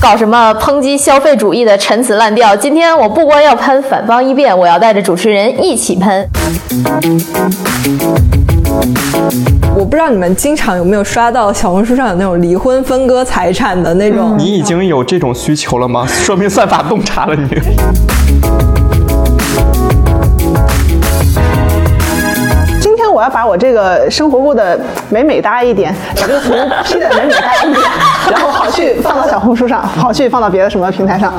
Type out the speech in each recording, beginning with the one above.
搞什么抨击消费主义的陈词滥调？今天我不光要喷反方一辩，我要带着主持人一起喷。我不知道你们经常有没有刷到小红书上有那种离婚分割财产的那种。你已经有这种需求了吗？说明算法洞察了你。我要把我这个生活过得美美哒一点，把这个图 P 的美美哒一点，然后好去放到小红书上，好去放到别的什么平台上。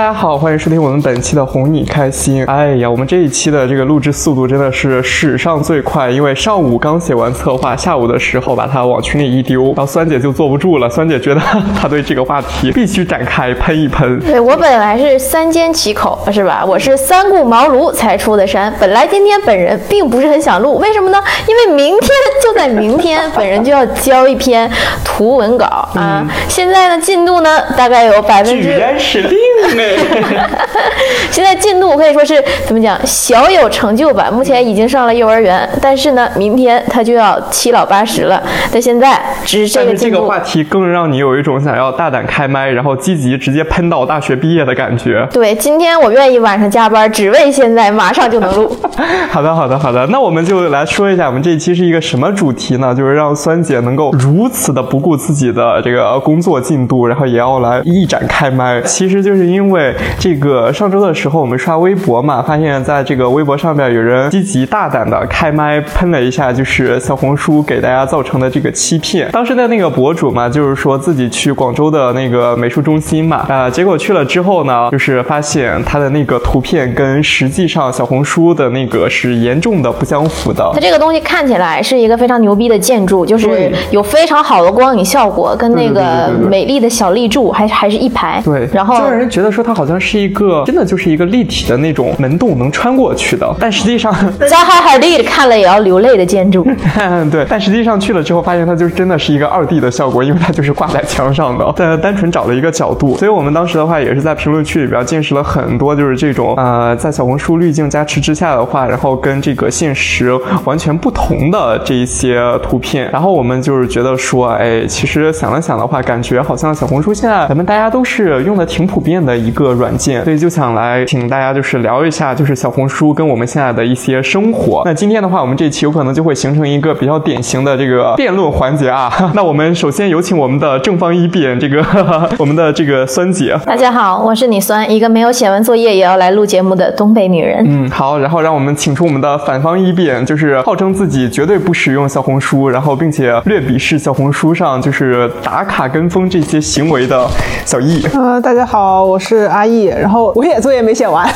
大家好，欢迎收听我们本期的哄你开心。哎呀，我们这一期的这个录制速度真的是史上最快，因为上午刚写完策划，下午的时候把它往群里一丢，然后酸姐就坐不住了。酸姐觉得 她对这个话题必须展开喷一喷。对我本来是三缄其口，是吧？我是三顾茅庐才出的山。本来今天本人并不是很想录，为什么呢？因为明天就在明天，本人就要交一篇图文稿啊。现在呢，进度呢大概有百分之，居然是零哎。现在进度可以说是怎么讲，小有成就吧。目前已经上了幼儿园，但是呢，明天他就要七老八十了。但现在只是这个进度。个话题更让你有一种想要大胆开麦，然后积极直接喷到大学毕业的感觉。对，今天我愿意晚上加班，只为现在马上就能录。好的，好的，好的。那我们就来说一下，我们这一期是一个什么主题呢？就是让酸姐能够如此的不顾自己的这个工作进度，然后也要来一展开麦。其实就是因为这个上周的时候，我们刷微博嘛，发现在这个微博上面有人积极大胆的开麦喷了一下，就是小红书给大家造成的这个欺骗。当时的那个博主嘛，就是说自己去广州的那个美术中心嘛，啊、结果去了之后呢，就是发现他的那个图片跟实际上小红书的那个是严重的不相符的它。这个东西看起来是一个非常牛逼的建筑，就是有非常好的光影效果，跟那对对个对对对美丽的小立柱还还是一排。对，然后就让人觉得说它好像是一个真的就是一个立体的那种门洞能穿过去的，但实际上，扎哈哈蒂看了也要流泪的建筑。对，但实际上去了之后发现它就是真的是一个二 D 的效果，因为它就是挂在墙上的，但单纯找了一个角度，所以我们当时的话也是在评论区里边见识了很多就是这种呃在小红书滤镜加持之下的话，然后跟这个现实完全不同的这一些图片，然后我们就是觉得说，哎，其实想了想的话，感觉好像小红书现在咱们大家都是用的挺普遍的一个软件，所以就想来请大家就是聊一下，就是小红书跟我们现在的一些生活。那今天的话，我们这期有可能就会形成一个比较典型的这个 辩论环节啊。那我们首先有请我们的正方一辩，这个 我们的这个酸姐。大家好，我是你酸，一个没有写完作业也要来录节目的东北女人。嗯，好，然后让我们请出我们的反方一辩，就是号称自己绝对不使用小红书，然后并且略鄙视小红书上就是打卡跟风这些行为的小易。呃，大家好，我是阿易，然后我也作业没写完，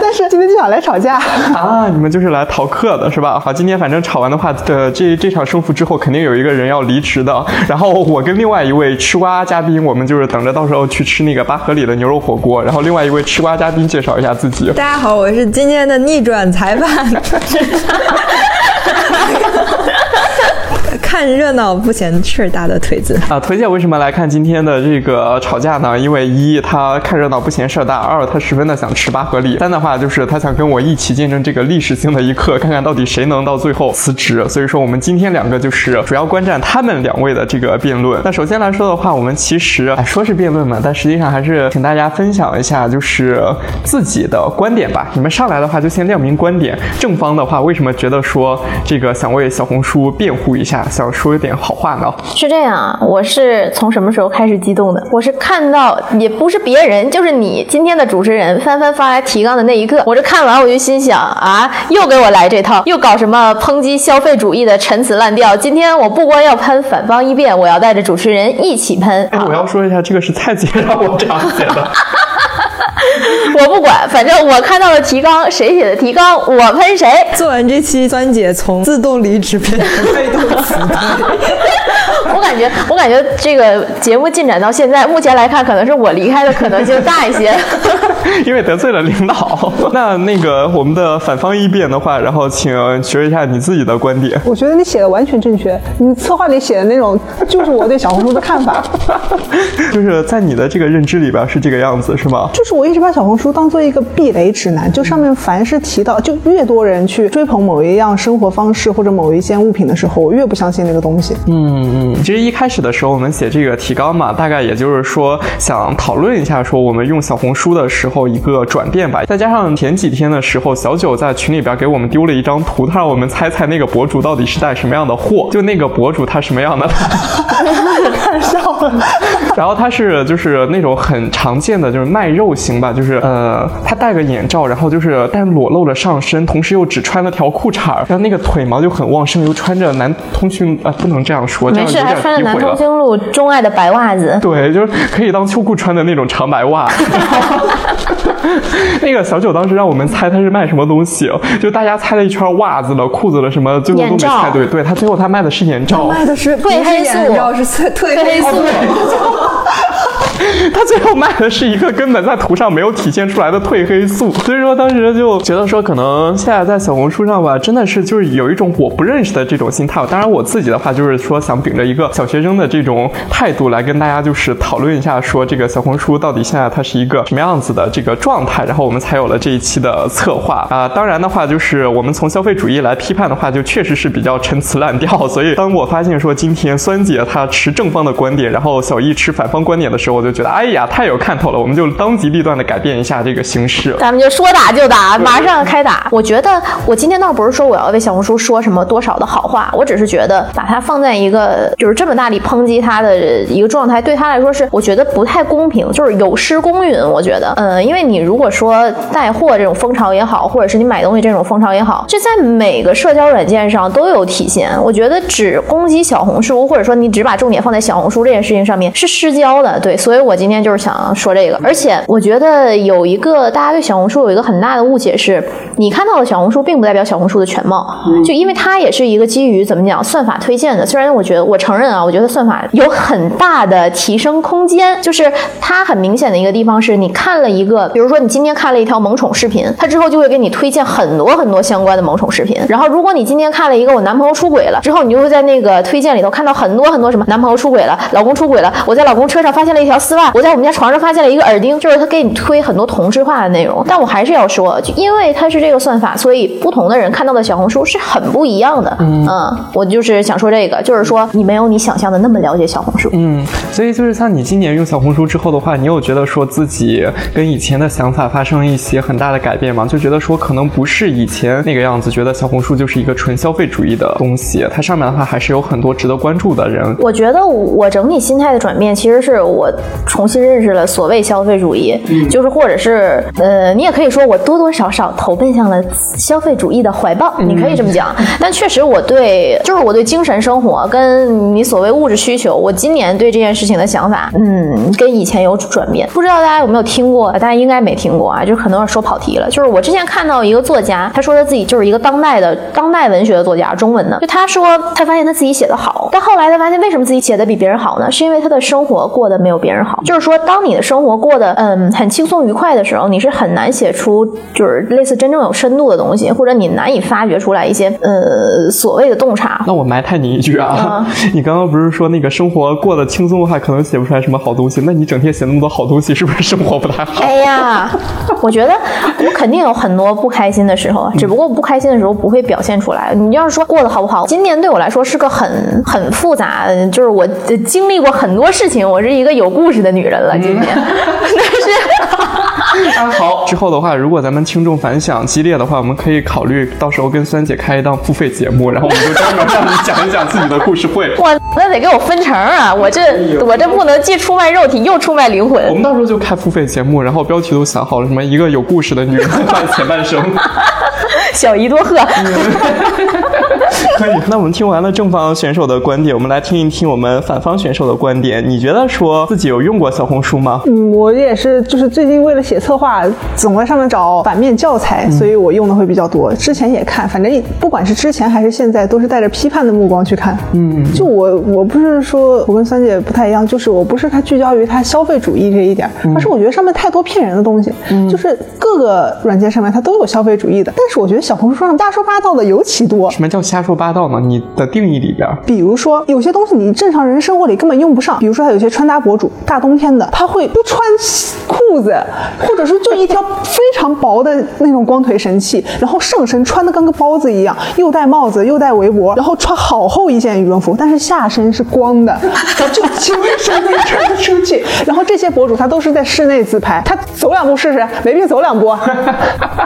但是今天就想来吵架。啊，你们就是来逃课的是吧？好，今天反正吵完的话，呃，这这场胜负之后，肯定有一个人要离职的。然后我跟另外一位吃瓜嘉宾，我们就是等着到时候去吃那个八合里的牛肉火锅。然后另外一位吃瓜嘉宾介绍一下自己。大家好，我是今天的逆转裁判。看热闹不嫌事儿大的腿子，啊，推荐为什么来看今天的这个吵架呢？因为一，他看热闹不嫌事儿大；二，他十分的想吃八合里；三的话，就是他想跟我一起见证这个历史性的一刻，看看到底谁能到最后辞职。所以说，我们今天两个就是主要观战他们两位的这个辩论。那首先来说的话，我们其实哎说是辩论嘛，但实际上还是请大家分享一下就是自己的观点吧。你们上来的话就先亮明观点，正方的话为什么觉得说这个想为小红书辩护一下，想说一点好话呢？是这样啊，我是从什么时候开始激动的？我是看到也不是别人，就是你今天的主持人翻翻发来提纲的那一刻，我这看完我就心想啊，又给我来这套，又搞什么抨击消费主义的陈词滥调。今天我不光要喷反方一辩，我要带着主持人一起喷。哎，我要说一下，这个是蔡姐让我这样写的。我不管，反正我看到了提纲，谁写的提纲，我喷谁。做完这期，酸姐从自动离职变成被动辞退。我感感觉，我感觉这个节目进展到现在，目前来看，可能是我离开的可能性大一些。因为得罪了领导。那那个我们的反方一辩的话，然后请学一下你自己的观点。我觉得你写的完全正确，你策划里写的那种就是我对小红书的看法。就是在你的这个认知里边是这个样子，是吗？就是我一直把小红书当做一个避雷指南，就上面凡是提到，就越多人去追捧某一样生活方式或者某一件物品的时候，我越不相信那个东西。嗯嗯，其实一开始的时候我们写这个提纲嘛，大概也就是说想讨论一下，说我们用小红书的时候一个转变吧。再加上前几天的时候，小九在群里边给我们丢了一张图，他让我们猜猜那个博主到底是带什么样的货，就那个博主他什么样的。看笑了。然后他是就是那种很常见的，就是卖肉型吧，就是呃，他戴个眼罩，然后就是但裸露了上身，同时又只穿了条裤衩儿，然后那个腿毛就很旺盛，又穿着男通讯啊、不能这样说，这，样有点还穿着南。通经路钟爱的白袜子。对，就是可以当秋裤穿的那种长白袜。那个小九当时让我们猜他是卖什么东西，就大家猜了一圈袜子了、裤子了什么，最后都没猜对。对他最后他卖的是眼罩。卖的是褪黑素你知道是褪黑素 他最后卖的是一个根本在图上没有体现出来的褪黑素，所以说当时就觉得说，可能现在在小红书上吧，真的是就是有一种我不认识的这种心态。当然我自己的话就是说想秉着一个小学生的这种态度来跟大家就是讨论一下，说这个小红书到底现在它是一个什么样子的这个状状态，然后我们才有了这一期的策划啊、当然的话，就是我们从消费主义来批判的话，就确实是比较陈词滥调。所以当我发现说今天酸姐她持正方的观点，然后小易持反方观点的时候，我就觉得哎呀太有看头了，我们就当机立断的改变一下这个形式。咱们就说打就打，马上开打。我觉得我今天倒不是说我要为小红书说什么多少的好话，我只是觉得把它放在一个就是这么大力抨击它的一个状态，对他来说是我觉得不太公平，就是有失公允。我觉得，嗯，因为你如果说带货这种风潮也好，或者是你买东西这种风潮也好，这在每个社交软件上都有体现。我觉得只攻击小红书，或者说你只把重点放在小红书这件事情上面是失焦的。对，所以我今天就是想说这个。而且我觉得有一个大家对小红书有一个很大的误解是，你看到的小红书并不代表小红书的全貌，就因为它也是一个基于怎么讲算法推荐的。虽然我觉得我承认啊，我觉得算法有很大的提升空间，就是它很明显的一个地方是你看了一个，比如说你今天看了一条萌宠视频，它之后就会给你推荐很多很多相关的萌宠视频。然后如果你今天看了一个我男朋友出轨了，之后你就会在那个推荐里头看到很多很多什么男朋友出轨了，老公出轨了，我在老公车上发现了一条丝袜，我在我们家床上发现了一个耳钉，就是他给你推很多同质化的内容。但我还是要说，就因为它是这个算法，所以不同的人看到的小红书是很不一样的。嗯，我就是想说这个，就是说你没有你想象的那么了解小红书。嗯，所以就是像你今年用小红书之后的话，你有觉得说自己跟以前的想法发生了一些很大的改变嘛？就觉得说可能不是以前那个样子，觉得小红书就是一个纯消费主义的东西，它上面的话还是有很多值得关注的人。我觉得我整体心态的转变，其实是我重新认识了所谓消费主义，就是或者是呃，你也可以说我多多少少投奔向了消费主义的怀抱，你可以这么讲。但确实，我对就是我对精神生活跟你所谓物质需求，我今年对这件事情的想法，嗯，跟以前有转变。不知道大家有没有听过？大家应该没听过啊，就是可能是说跑题了。就是我之前看到一个作家，他说他自己就是一个当代的当代文学的作家，中文的。就他说他发现他自己写的好，但后来他发现为什么自己写的比别人好呢？是因为他的生活过得没有别人好。就是说，当你的生活过得嗯很轻松愉快的时候，你是很难写出就是类似真正有深度的东西，或者你难以发掘出来一些呃所谓的洞察。那我埋汰你一句啊，你刚刚不是说那个生活过得轻松的话，可能写不出来什么好东西？那你整天写那么多好东西，是不是生活不太好？哎呀，我觉得我肯定有很多不开心的时候，只不过不开心的时候不会表现出来。你要是说过得好不好，今年对我来说是个很 很复杂，就是我经历过很多事情，我是一个有故事的女人了。今年，但是。啊，好。之后的话，如果咱们听众反响激烈的话，我们可以考虑到时候跟酸姐开一档付费节目，然后我们就专门让你讲一讲自己的故事会。哇，那得给我分成啊！我这我这不能既出卖肉体又出卖灵魂我。们到时候就开付费节目，然后标题都想好了，什么一个有故事的女人半前半生。小姨多鹤。可以。那我们听完了正方选手的观点，我们来听一听我们反方选手的观点。你觉得说自己有用过小红书吗？嗯，我也是，就是最近为了写策划，总在上面找反面教材，所以我用的会比较多。之前也看，反正不管是之前还是现在，都是带着批判的目光去看。嗯，就我我不是说我跟三姐不太一样，就是我不是它聚焦于它消费主义这一点，而是我觉得上面太多骗人的东西。嗯，就是各个软件上面它都有消费主义的，但是我觉得小红书上大说八道的尤其多。什么叫瞎说八道呢？你的定义里边，比如说有些东西你正常人生活里根本用不上，比如说还有些穿搭博主，大冬天的他会不穿裤子，或者说就一条非常薄的那种光腿神器，然后上身穿的跟个包子一样，又戴帽子又戴围脖，然后穿好厚一件羽绒服，但是下身是光的，就精神的穿出去。然后这些博主他都是在室内自拍，他走两步试试，没病走两步。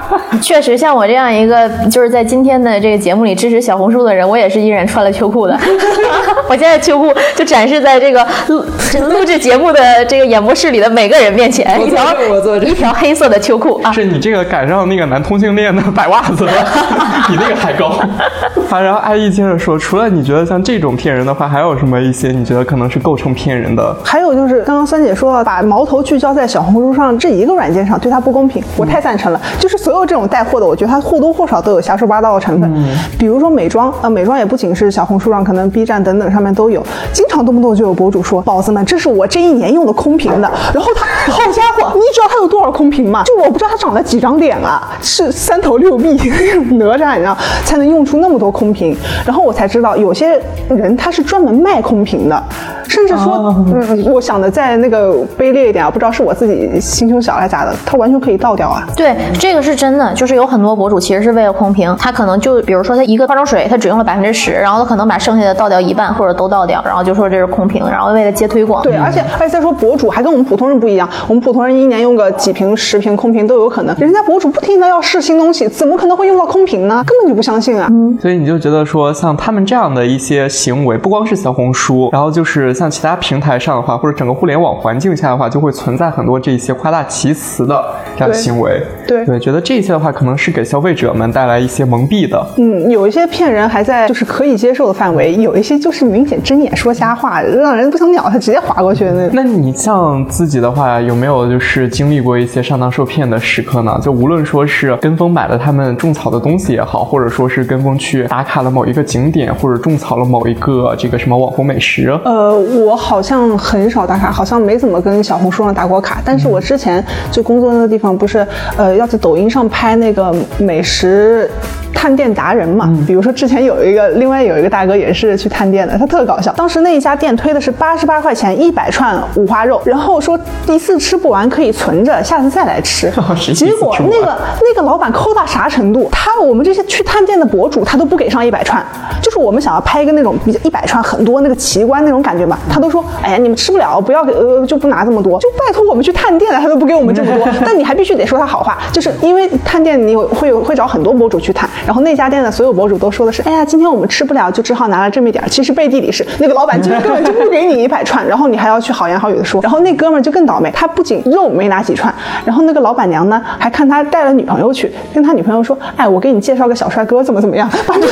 确实，像我这样一个就是在今天的这个节目里支持小红书的人，我也是依然穿了秋裤的。我现在秋裤就展示在这个录录制节目的这个演播室里的每个人面前，一条我做着一条黑色的秋裤啊。是你这个赶上那个男同性恋的白袜子了，比那个还高。好，然后阿姨接着说，除了你觉得像这种骗人的话，还有什么一些你觉得可能是构成骗人的？还有就是刚刚三姐说了，把矛头聚焦在小红书上这一个软件上，对它不公平，我太赞成了。就是所有这种带货的，我觉得它或多或少都有瞎说八道的成分。比如说美妆，呃，美妆也不仅是小红书上，可能 B 站等等上面都有，经常动不动就有博主说，宝子们，这是我这一年用的空瓶的。然后他，好家伙，你知道他有多少空瓶吗？就我不知道他长了几张脸啊，是三头六臂 哪吒，你知道，才能用出那么多空瓶。然后我才知道，有些人他是专门卖空瓶的，甚至说，嗯，我想的再那个卑劣一点啊，不知道是我自己心胸小还是咋的，他完全可以倒掉啊。对，这个是真的，就是有很多博主其实是为了空瓶，他可能就比如说他一个化妆水，他只用了百分之十，然后他可能把剩下的倒掉一半或者都倒掉，然后就说这是空瓶，然后为了接推广。对，而且而且再说博主还跟我们普通人不一样，我们普通人一年用个几瓶、十瓶空瓶都有可能，人家博主不停的要试新东西，怎么可能会用到空瓶呢？根本就不相信啊。所以你就觉得说，像他们这样的一些行为，不光是小红书，然后就是像其他平台上的话，或者整个互联网环境下的话，就会存在很多这些夸大其词的这样的行为。对对，觉得这些的话，可能是给消费者们带来一些蒙蔽的。嗯，有一些骗人还在就是可以接受的范围，有一些就是明显睁眼说瞎话，让人不想鸟他，直接划过去的那种。那你像自己的话，有没有就是经历过一些上当受骗的时刻呢？就无论说是跟风买了他们种草的东西也好，或者说是跟风去打卡了某一个景点，或者种草了某一个这个什么网红美食。呃，我好像很少打卡，好像没怎么跟小红书上打过卡。但是我之前就工作那个地方，不是呃要在抖音上拍那个美食。探店达人嘛，比如说之前有一个，另外有一个大哥也是去探店的，他特搞笑。当时那一家店推的是八十八块钱一百串五花肉，然后说一次吃不完可以存着，下次再来吃。结果那个那个老板抠到啥程度？他我们这些去探店的博主，他都不给上一百串，就是我们想要拍一个那种比较一百串很多那个奇观那种感觉嘛，他都说哎呀你们吃不了，不要给呃就不拿这么多，就拜托我们去探店了，他都不给我们这么多，但你还必须得说他好话，就是因为探店你有会有会找很多博主去探。然后那家店的所有博主都说的是，哎呀，今天我们吃不了，就只好拿了这么一点。其实背地里是那个老板就根本就不给你一百串，然后你还要去好言好语的说。然后那哥们儿就更倒霉，他不仅肉没拿几串，然后那个老板娘呢还看他带了女朋友去，跟他女朋友说，哎，我给你介绍个小帅哥，怎么怎么样，把这个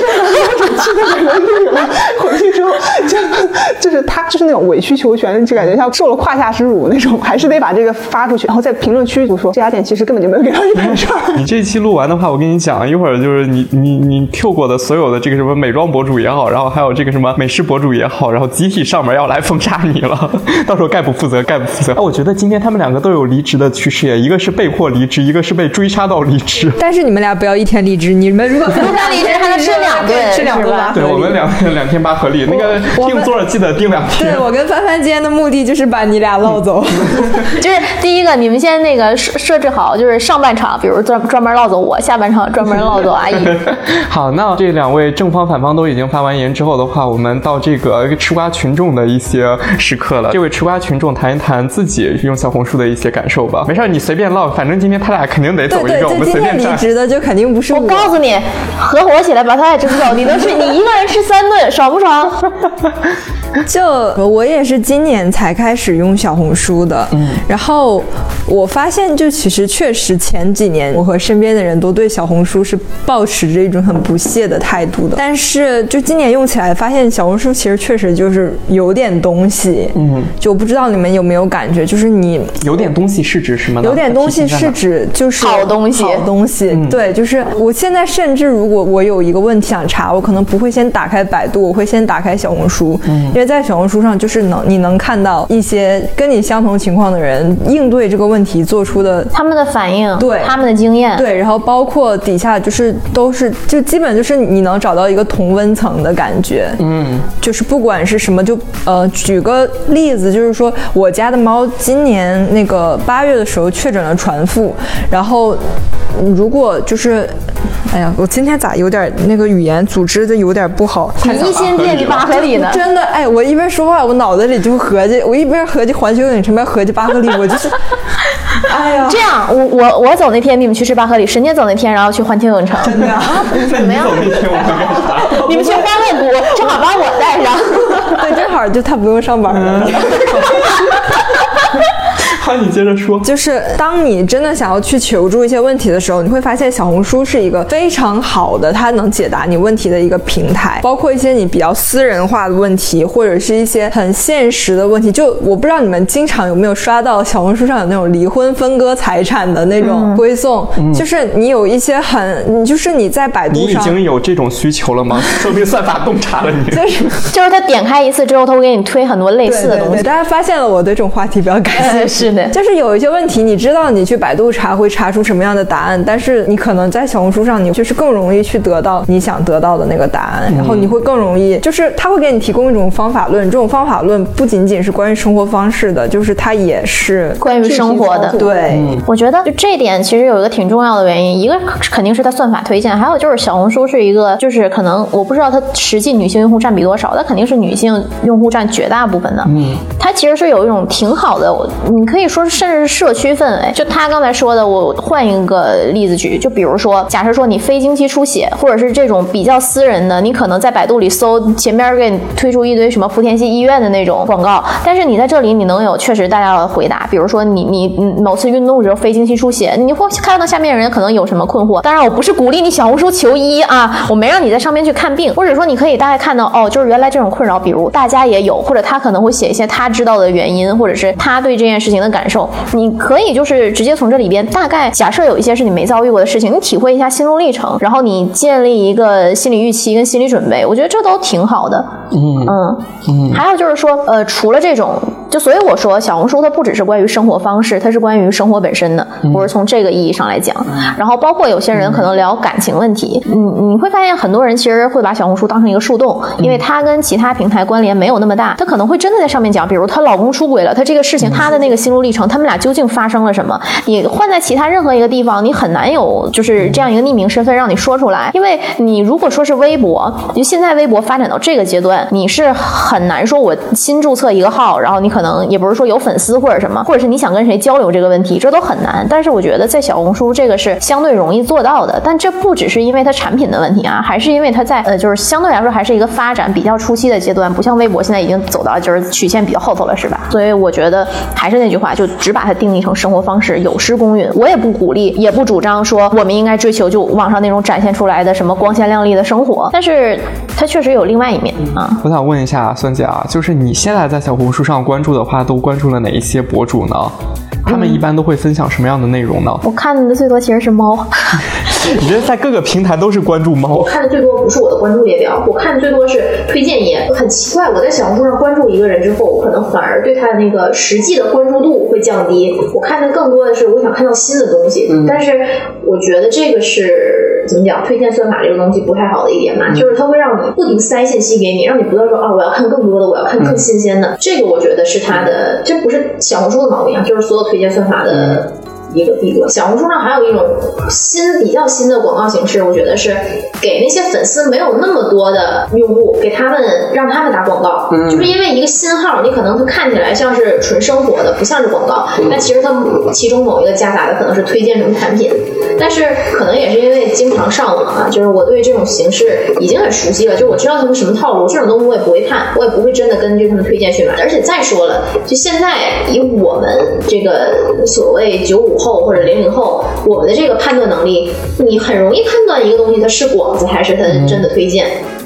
博主气的人绿了。回去之后就就是他就是那种委曲求全，就感觉像受了胯下之辱那种，还是得把这个发出去，然后在评论区就说这家店其实根本就没有给他一百串。你这期录完的话，我跟你讲，一会儿就是你你。你 Q 过的所有的这个什么美妆博主也好，然后还有这个什么美食博主也好，然后集体上门要来封杀你了，到时候概不负责，概不负责。我觉得今天他们两个都有离职的趋势，一个是被迫离职，一个是被追杀到离职。但是你们俩不要一天离职，你们如果三天离职还能吃两顿，吃两顿吧？对，我们两两天八合理。那个定座记得定两天。对我跟帆帆今天的目的就是把你俩捞走。就是第一个，你们先那个设设置好，就是上半场，比如专专门捞走我，下半场专门捞走阿姨。好，那这两位正方反方都已经发完言之后的话，我们到这个吃瓜群众的一些时刻了。这位吃瓜群众谈一谈自己用小红书的一些感受吧。没事，你随便唠，反正今天他俩肯定得走一个，我们随便离职的就肯定不是我。我告诉你，合伙起来把他俩整走，你都是你 一个人吃三顿，爽不爽？就我也是今年才开始用小红书的，嗯，然后我发现就其实确实前几年我和身边的人都对小红书是抱持着一种很不屑的态度的。但是就今年用起来，发现小红书其实确实就是有点东西。嗯，就不知道你们有没有感觉，就是你有点东西是指什么？有点东西是指就是好东西好东西。对，就是我现在甚至如果我有一个问题想查，我可能不会先打开百度，我会先打开小红书，因为在小红书上就是能你能看到一些跟你相同情况的人应对这个问题做出的他们的反应，对他们的经验，对，然后包括底下就是都是就基本就是你能找到一个同温层的感觉，嗯，就是不管是什么，就呃举个例子，就是说我家的猫今年那个八月的时候确诊了传腹，然后如果就是，哎呀，我今天咋有点那个语言组织的有点不好，你一心惦记巴合里呢。真的，哎，我一边说话，我脑子里就合计，我一边合计环球影城，一边合计巴赫里，我就是，哎呀，这样，我我我走那天你们去吃巴合里，神姐走那天然后去环球影城，真的啊，怎么样？那天我们干啥？你们去欢乐谷，正好把我带上。对，正好就他不用上班了。好，你接着说。就是当你真的想要去求助一些问题的时候，你会发现小红书是一个非常好的，它能解答你问题的一个平台。包括一些你比较私人化的问题，或者是一些很现实的问题。就我不知道你们经常有没有刷到小红书上有那种离婚分割财产的那种推送，就是你有一些很，你就是你在百度上你已。经有这种需求了吗？说明算法洞察了你。就是就是他点开一次之后，他会给你推很多类似的东西。大家发现了我对这种话题比较感兴趣。呃是的就是有一些问题，你知道你去百度查会查出什么样的答案，但是你可能在小红书上，你就是更容易去得到你想得到的那个答案，然后你会更容易，就是他会给你提供一种方法论，这种方法论不仅仅是关于生活方式的，就是它也是关于生活的，对。我觉得就这点其实有一个挺重要的原因，一个肯定是它算法推荐，还有就是小红书是一个，就是可能我不知道它实际女性用户占比多少，但肯定是女性用户占绝大部分的。嗯，它其实是有一种挺好的，你可可以说甚至是社区氛围。就他刚才说的，我换一个例子举，就比如说，假设说你非经期出血，或者是这种比较私人的，你可能在百度里搜，前边给你推出一堆什么莆田系医院的那种广告，但是你在这里你能有确实大家的回答，比如说你你你某次运动时候非经期出血，你会看到下面人可能有什么困惑。当然，我不是鼓励你小红书求医啊，我没让你在上面去看病，或者说你可以大概看到哦，就是原来这种困扰，比如大家也有，或者他可能会写一些他知道的原因，或者是他对这件事情的感受，你可以就是直接从这里边大概假设有一些是你没遭遇过的事情，你体会一下心路历程，然后你建立一个心理预期跟心理准备，我觉得这都挺好的。嗯嗯，还有就是说，呃，除了这种，就所以我说小红书它不只是关于生活方式，它是关于生活本身的，我是从这个意义上来讲。然后包括有些人可能聊感情问题，你你会发现很多人其实会把小红书当成一个树洞，因为它跟其他平台关联没有那么大，他可能会真的在上面讲，比如她老公出轨了，她这个事情她的那个心路历程，他们俩究竟发生了什么？你换在其他任何一个地方，你很难有就是这样一个匿名身份让你说出来，因为你如果说是微博，就现在微博发展到这个阶段，你是很难说我新注册一个号，然后你可能也不是说有粉丝或者什么，或者是你想跟谁交流这个问题，这都很难。但是我觉得在小红书这个是相对容易做到的，但这不只是因为它产品的问题啊，还是因为它在呃就是相对来说还是一个发展比较初期的阶段，不像微博现在已经走到就是曲线比较后头了，是吧？所以我觉得还是那句话，就只把它定义成生活方式，有失公允。我也不鼓励，也不主张说我们应该追求就网上那种展现出来的什么光鲜亮丽的生活，但是它确实有另外一面啊。我想问一下孙姐啊，就是你现在在小红书上关注的话，都关注了哪一些博主呢？他们一般都会分享什么样的内容呢？我看的最多其实是猫，你觉得在各个平台都是关注猫？我看的最多不是我的关注列表，我看的最多是推荐页。很奇怪，我在小红书上关注一个人之后，我可能反而对他的那个实际的关注度会降低。我看的更多的是我想看到新的东西，但是我觉得这个是怎么讲？推荐算法这个东西不太好的一点嘛，就是它会让你不停塞信息给你，让你不断说啊，我要看更多的，我要看更新鲜的。这个我觉得是它的，这不是小红书的毛病啊，就是所有推荐算法的。一个弊端。小红书上还有一种新比较新的广告形式，我觉得是给那些粉丝没有那么多的用户，给他们让他们打广告，就是因为一个新号，你可能它看起来像是纯生活的，不像是广告，但其实它其中某一个夹杂的可能是推荐什么产品，但是可能也是因为经常上网啊，就是我对这种形式已经很熟悉了，就我知道他们什么套路，这种东西我也不会看，我也不会真的根据他们推荐去买。而且再说了，就现在以我们这个所谓九五后或者零零后，我们的这个判断能力，你很容易判断一个东西它是广子还是它真的推荐。嗯，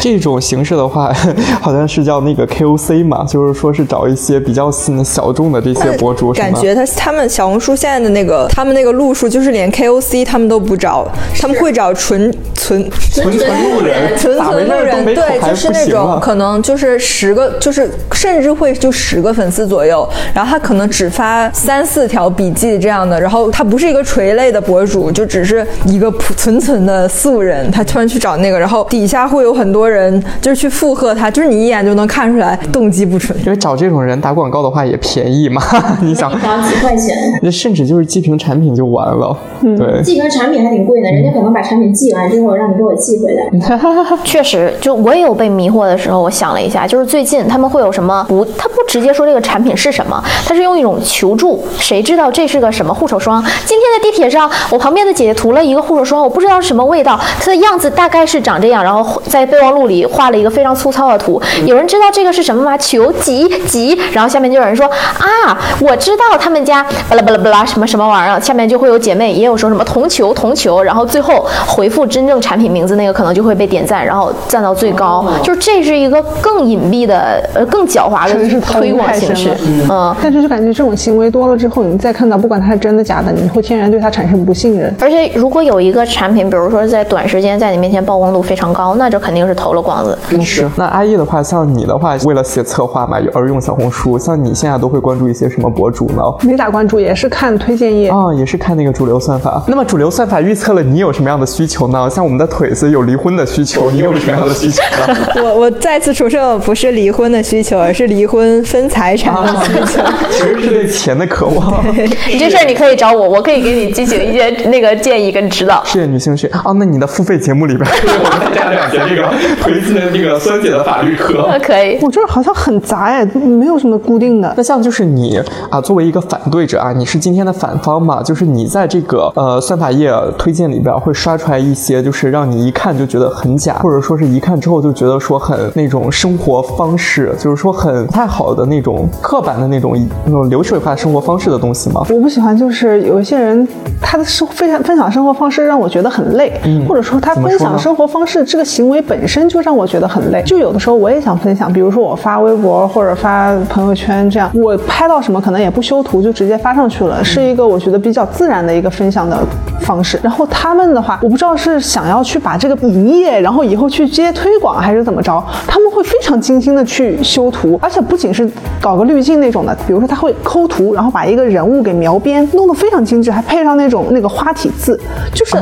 这种形式的话，好像是叫那个 KOC 嘛，就是说是找一些比较小众的这些博主，感觉他他们小红书现在的那个他们那个路数，就是连 KOC 他们都不找，他们会找纯纯纯纯路人，纯纯路人，对，就是那种可能就是十个，就是甚至会就十个粉丝左右，然后他可能只发三四条笔记这样的，然后他不是一个垂类的博主，就只是一个普纯纯的素人，他突然去找那个，然后。底下会有很多人，就是去附和他，就是你一眼就能看出来动机不纯。因为找这种人打广告的话也便宜嘛，你想，几块钱，那甚至就是寄瓶产品就完了。对，寄瓶产品还挺贵的，人家可能把产品寄完之后让你给我寄回来。确实，就我也有被迷惑的时候。我想了一下，就是最近他们会有什么不，他不直接说这个产品是什么，他是用一种求助，谁知道这是个什么护手霜？今天在地铁上，我旁边的姐姐涂了一个护手霜，我不知道是什么味道，它的样子大概是长这样。然后在备忘录里画了一个非常粗糙的图，有人知道这个是什么吗？求急急，然后下面就有人说啊，我知道他们家巴拉巴拉巴拉什么什么玩意儿，下面就会有姐妹也有说什么同球同球，然后最后回复真正产品名字那个可能就会被点赞，然后赞到最高，就是这是一个更隐蔽的呃更狡猾的推广形式，嗯，但是就感觉这种行为多了之后，你再看到不管它是真的假的，你会天然对它产生不信任。而且如果有一个产品，比如说在短时间在你面前曝光度非常高，那就肯定是投了光子。是。那阿易的话，像你的话，为了写策划嘛，而用小红书，像你现在都会关注一些什么博主呢？没咋关注，也是看推荐页啊，也是看那个主流算法。那么主流算法预测了你有什么样的需求呢？像我们的腿子有离婚的需求，你有什么样的需求呢？我我再次重申，不是离婚的需求，而是离婚分财产的需求。其实是对钱的渴望。你这事儿你可以找我，我可以给你进行一些那个建议跟指导。谢谢女性学哦，那你的付费节目里边，加两节这个推荐那个酸姐的法律课。可以。我这儿好像很杂哎，没有什么固定的。那像就是你啊，作为一个反对者啊，你是今天的反方嘛？就是你在这个呃算法页推荐里边会刷出来一些，就是让你一看就觉得很假，或者说是一看之后就觉得说很那种生活方式，就是说很不太好的那种刻板的那种那种流水化生活方式的东西吗？我不喜欢，就是有一些人他的生分享分享生活方式让我觉得很累，或者说他分享生活方式这个行为本身就让我觉得很累。就有的时候我也想分享，比如说我发微博或者发朋友圈这样，我拍到什么可能也不修图就直接发上去了，是一个我觉得比较自然的一个分享的方式。然后他们的话，我不知道是想要去把这个营业，然后以后去接推广还是怎么着，他们会非常精心的去修图，而且不仅是搞个滤镜那种的，比如说他会抠图，然后把一个人物给描边，弄得非常精致，还配上那种那个花体字。就是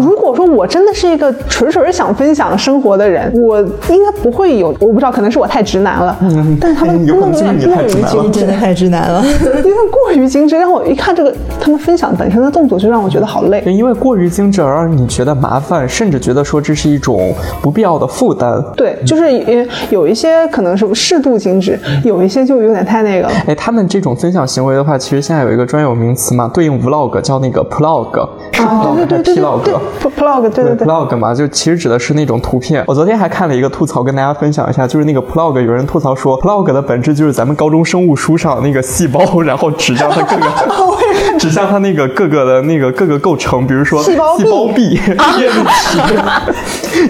如果说我真的是一个纯纯想分享生活的人，我应该不会有，我不知道，可能是我太直男了。嗯，但是他们弄得过于精致，真的太直男了，因为过于精致，让我一看这个他们分享本身的动作就让我觉得好累。因为过于精致而让你觉得麻烦，甚至觉得说这是一种不必要的负担。对，就是有一些可能是适度精致，有一些就有点太那个了。哎，他们这种分享行为的话，其实现在有一个专有名词嘛，对应 vlog 叫那个 plog，啊，对对对对，plog，对对对，plog 嘛，就其实指的是那种图片。我昨天还看了一个吐槽，跟大家分享一下，就是那个 plog，有人吐槽说 plog 的本质就是咱们高中生物书上那个细胞，然后指向它各个，指向它那个各个的那个各个构成，比如说细胞壁、叶绿体。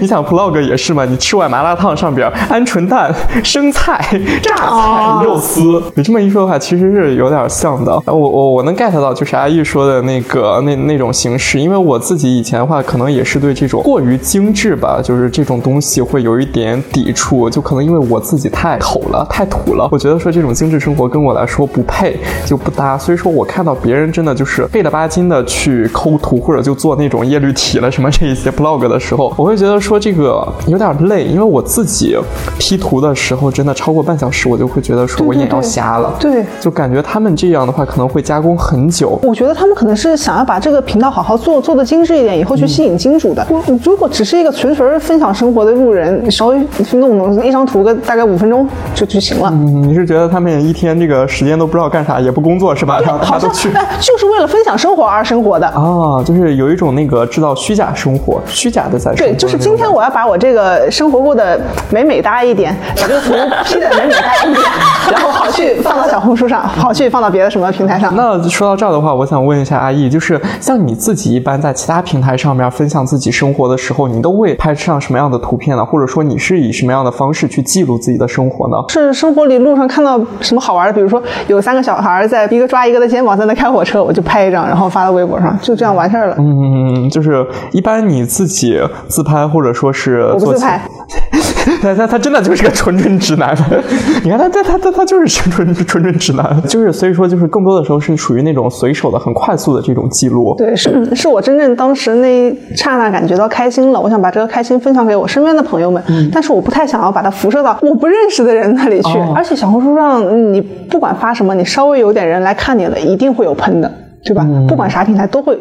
你想 plog 也是嘛？你吃碗麻辣烫上边鹌鹑蛋、生菜、榨菜、肉丝，你这么一说的话，其实是有点像的。我我我能 get 到，就是阿玉说的那个那那种形式，因为我自己以前的话，可能也是对这种过于精致吧，就是这种东西会有一点抵触，就可能因为我自己太丑了、太土了，我觉得说这种精致生活跟我来说不配，就不搭。所以说我看到别人真的就是费了巴金的去抠图，或者就做那种叶绿体了什么这一些 blog 的时候，我会觉得说这个有点累，因为我自己 P 图的时候真的超过半小时，我就会觉得说我眼要瞎了。对，就感觉他们这样的话可能会加工很久。我觉得他们可能是想要把这个频道好好做，做的精致一点，以后去吸引金主的。我如果只是一个纯纯分享生活的路人，稍微弄弄一张图个大概五分钟就就行了。嗯，你是觉得他们一天这个时间都不知道干啥，也不工作是吧？然后他都去，就是为了分享生活而生活的啊。啊，就是有一种那个制造虚假生活、虚假的在对，就是今天我要把我这个生活过得美美哒一点，把这个图 P 的美美哒一点，然后好去放到小红书上，好去放到别的什么平台上。那说到这儿的话，我想问一下阿易，就是像你自己一般在其他平台上面分享自己生活的时候，你都会拍上什么样的图片呢？或者说你是以什么样的方式去记录自己的生活呢？是生活里路上看到什么好玩的，比如说有三个小孩在一个抓一个的肩膀在那开火车，我就拍一张，然后发到微博上，就这样完事儿了。嗯，就是一般你自己自拍，或者说是做起我不自拍，他他他真的就是个纯纯直男，你看他他他他他就是纯纯纯纯直男，就是所以说就是更多的时候是属于那种随手的、很快速的这种记录。对，是是我真正当时那一刹那感觉到开心了，我想把这个开心分享给我身边的朋友们，但是我不太想要把它辐射到我不认识的人那里去。哦而且小红书上，嗯你不管发什么，你稍微有点人来看你了，一定会有喷的，对吧？不管啥平台都会有。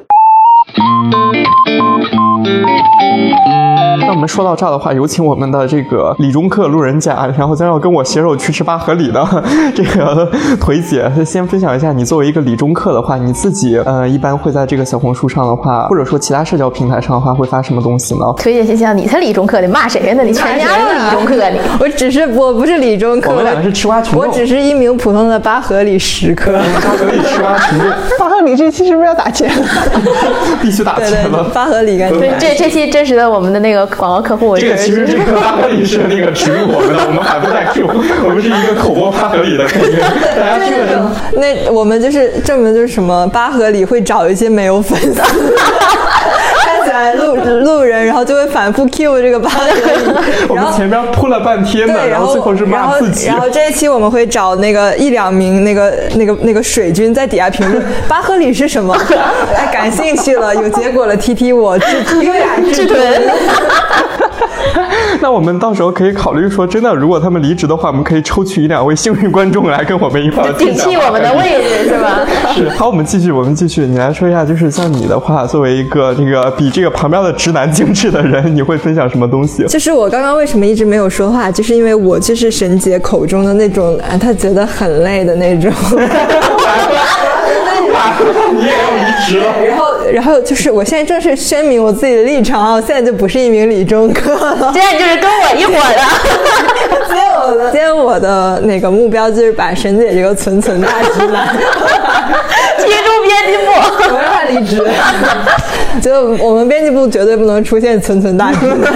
那我们说到这儿的话，有请我们的这个理中客路人甲，然后将要跟我携手去吃八合里的 这个腿姐，先分享一下你作为一个理中客的话，你自己呃一般会在这个小红书上的话，或者说其他社交平台上的话，会发什么东西呢？腿姐心想，你才理中客，你骂谁呢？你全家都理中客，你。我只是我不是理中客，我们两个是吃瓜群众我只是一名普通的八合里食客。八合里吃瓜群众 八合里这期是不是要打钱？必须打钱了。八合里对，这这期真实的我们的那个广告客户，这个其实这个八合里是那个属于我们的，我们还不在 Q，我们是一个口播八合里的感觉，大家听了就。那我们就是证明就是什么八合里会找一些没有粉丝。看起来路 路人，然后就会反复 Q 这个八合里，我们然后前面铺了半天的，对，然后最后是骂自己。然后然后这一期我们会找那个一两名那个那个那个水军在底下评论 八合里是什么？哎，感兴趣了，有结果了，踢踢我，智优雅智臀。那我们到时候可以考虑说，真的，如果他们离职的话，我们可以抽取一两位幸运观众来跟我们一块儿顶替我们的位置是吧？是。好，我们继续，我们继续。你来说一下，就是像你的话，作为一个这个比这个旁边的直男精致的人，你会分享什么东西？就是我刚刚为什么一直没有说话，就是因为我就是沈姐口中的那种，啊，她觉得很累的那种。你也要离职了？然后，然后就是我现在正式宣明我自己的立场啊，我现在就不是一名理中客了。现在就是跟我一伙的。今天我的，今天我的那个目标就是把沈姐这个存存大直男踢出编辑部。我让他离职。就我们编辑部绝对不能出现存存大直男。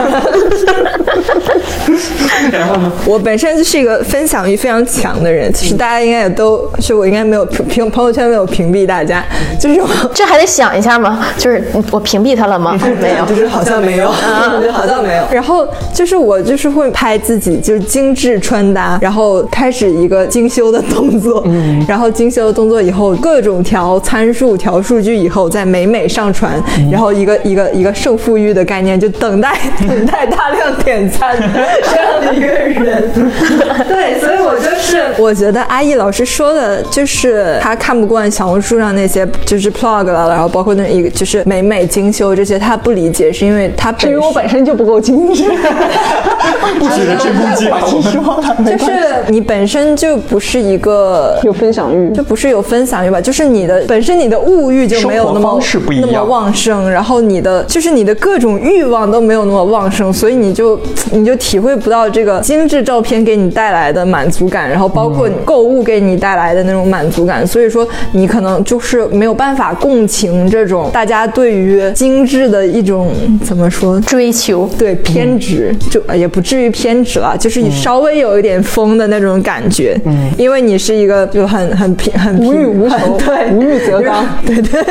然后呢？我本身就是一个分享欲非常强的人，其实大家应该也都是我应该没有屏屏朋友圈没有屏蔽大家，就是我。这还得想一下吗？就是我屏蔽他了吗？没有。就是好像没有，好像没有。然后就是我就是会拍自己就是精致穿搭，然后开始一个精修的动作，嗯，然后精修的动作以后各种调参数、调数据以后再美美上传，然后一个一个一个胜负欲的概念，就等待等待大量点赞 这样的一个人。对，所以我就是我觉得阿易老师说的就是他看不惯小红书上那些就是 plug 了，然后包括那一个就是美美精修这些，他不理解，是因为他本因为我本身就不够精致，不许人身攻击啊！我们失望了，没就是你本身就不是一个有分享欲就。不是有分享欲吧，就是你的本身你的物欲就没有那么那么旺盛，然后你的就是你的各种欲望都没有那么旺盛，所以你就你就体会不到这个精致照片给你带来的满足感，然后包括你购物给你带来的那种满足感，所以说你可能就是没有办法共情这种大家对于精致的一种怎么说追求。对偏执，就呃也不至于偏执了，就是你稍微有一点疯的那种感觉。嗯，因为你是一个就很很平很无欲无求对，无欲则刚。对对。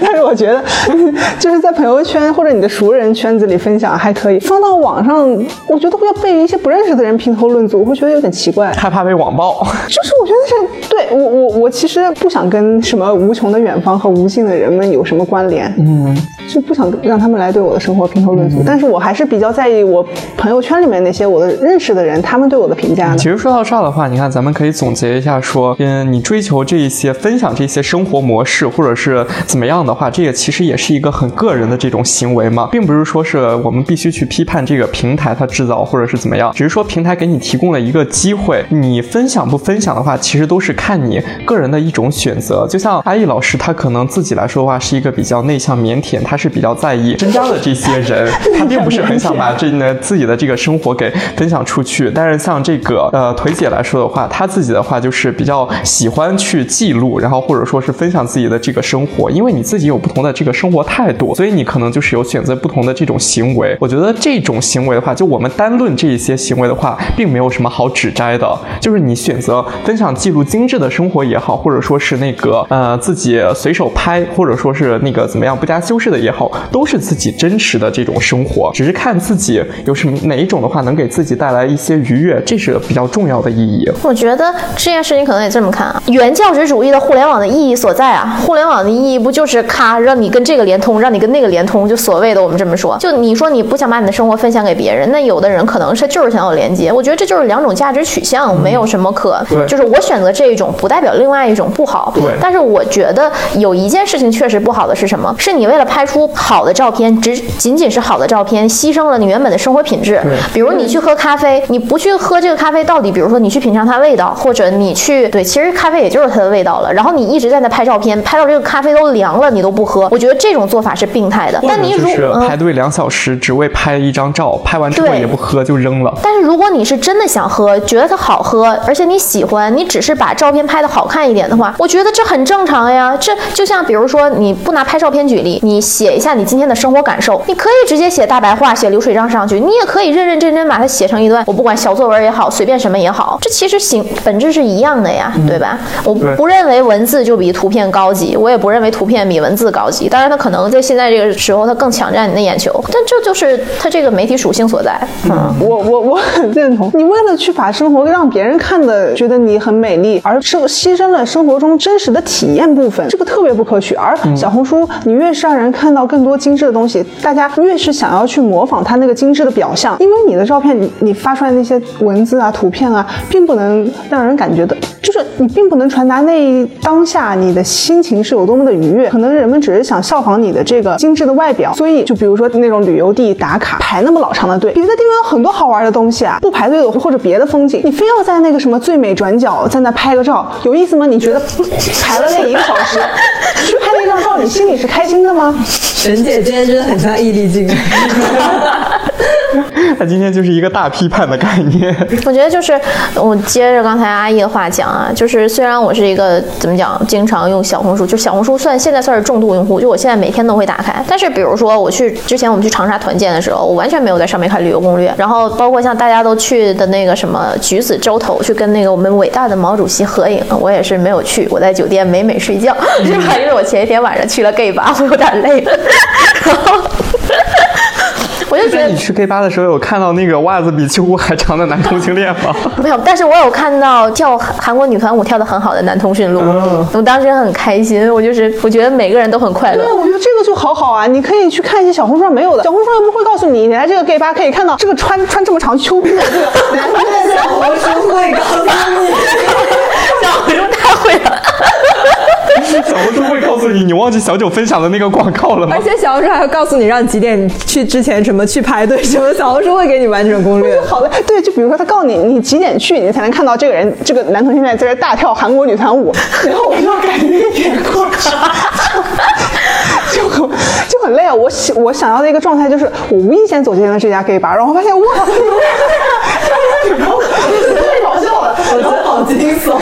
但是我觉得，就是在朋友圈或者你的熟人圈子里分享还可以，放到网上，我觉得会要被一些不认识的人评头论足，我会觉得有点奇怪。害怕被网暴。就是我觉得是对我我我其实不想跟什么无穷的远方和无尽的人们有什么关联，嗯，就不想让他们来对我的生活评头论足。但是我还是比较在意我朋友圈里面那些我的认识的人，他们对我的评价的其。实说到这儿的话，你看咱们可以总结一下说，嗯，你追求这一些分享这些生活模式，或者是怎么样的话，这也其实也是一个很个人的这种行为嘛，并不是说是我们必须去批判这个平台它制造，或者是怎么样，只是说平台给你提供了一个机会，你分享不分享的话，其实都是看你个人的一种选择。就像阿易老师，他可能自己来说的话是一个比较内向腼腆，他是比较在意身边的这些人，他并不是很想把这呢自己的这个生活给分享出去。但是像这个呃腿姐来说的话，她自己的话就是比较喜欢去记录，然后或者说是分享自己的这个生活，因为你自己有不同的这个生活态度，所以你可能就是有选择不同的这种行为。我觉得这种行为的话，就我们单论这一些行为的话，并没有什么好指摘的。就是你选择分享记录精致的生活也好，或者说是那个呃自己随手拍，或者说是那个怎么样不加修饰的也好，都是自己真实的这种生活，只是看自己有什么哪一种的话能给自己带来一些愉悦，这是比较重要的意义。我觉得这件事情可能也这么看啊，原教旨主义的互联网的意义所在啊，互联网的意义不就是咔让你跟这个连通，让你跟那个连通，就所谓的我们这么说，就你说你不想把你的生活分享给别，那有的人可能是就是想要连接，我觉得这就是两种价值取向，没有什么可，对就是我选择这一种不代表另外一种不好，对但是我觉得有一件事情确实不好的是什么？是你为了拍出好的照片，只仅仅是好的照片，牺牲了你原本的生活品质。比如你去喝咖啡，你不去喝这个咖啡到底，比如说你去品尝它味道，或者你去对，其实咖啡也就是它的味道了。然后你一直在那拍照片，拍到这个咖啡都凉了，你都不喝，我觉得这种做法是病态的。但你如就是嗯排队两小时，只为拍一张照，拍完之后对也不喝就扔了。但是如果你是真的想喝，觉得它好喝，而且你喜欢，你只是把照片拍的好看一点的话，我觉得这很正常呀。这就像比如说，你不拿拍照片举例，你写一下你今天的生活感受，你可以直接写大白话，写流水账上去，你也可以认认真真把它写成一段，我不管小作文也好，随便什么也好，这其实形本质是一样的呀，对吧？我不认为文字就比图片高级，我也不认为图片比文字高级。当然，它可能在现在这个时候，它更抢占你的眼球，但这就是它这个媒体属性所在。嗯我我我很认同，你为了去把生活让别人看的觉得你很美丽，而是牺牲了生活中真实的体验部分，这个特别不可取。而小红书，你越是让人看到更多精致的东西，大家越是想要去模仿它那个精致的表象，因为你的照片，你你发出来那些文字啊、图片啊，并不能让人感觉到，就是你并不能传达那一当下你的心情是有多么的愉悦。可能人们只是想效仿你的这个精致的外表，所以就比如说那种旅游地打卡排那么老长的队，别的地方有很多好玩的东西啊，不排队的或者别的风景，你非要在那个什么最美转角在那拍个照，有意思吗？你觉得排了那一个小时去拍那张照，你心里是开心的吗？沈姐今天真的很像易立竞。他今天就是一个大批判的概念。我觉得就是我接着刚才阿姨的话讲啊，就是虽然我是一个怎么讲，经常用小红书，就小红书算现在算是重度用户，就我现在每天都会打开。但是比如说我去之前我们去长沙团建的时候，我完全没有在上面看旅游攻略，然后包括像大家都去的那个什么橘子洲头去跟那个我们伟大的毛主席合影，我也是没有去，我在酒店美美睡觉，是吧？因为我前一天晚上去了 gay 吧，我有点累了，然后 我就觉得你去 gay 吧的时候，有看到那个袜子比秋裤还长的男同性恋吗？没有，但是我有看到跳韩韩国女团舞跳的很好的男通讯录，我当时很开心，我就是我觉得每个人都很快乐对，。我觉得这个就好好啊，你可以去看一些小红书上没有的，小红书上又不会告诉你，你来这个 gay 吧可以看到这个穿穿这么长秋裤的这个 男的在小红书会告诉你，小红书小红书会告诉你，你忘记小九分享的那个广告了吗而？且小红书还会告诉你让几点去之前什么去排队什么，小红书会给你完整攻略。好的，对，就比如说他告诉你你几点去，你才能看到这个人，这个男同性恋在这大跳韩国女团舞，然后我就感觉一点过去，就很就很累啊。我想我想要的一个状态就是，我无意间走进了这家 gay 吧，然后发现哇，太搞笑了。我觉得好惊悚。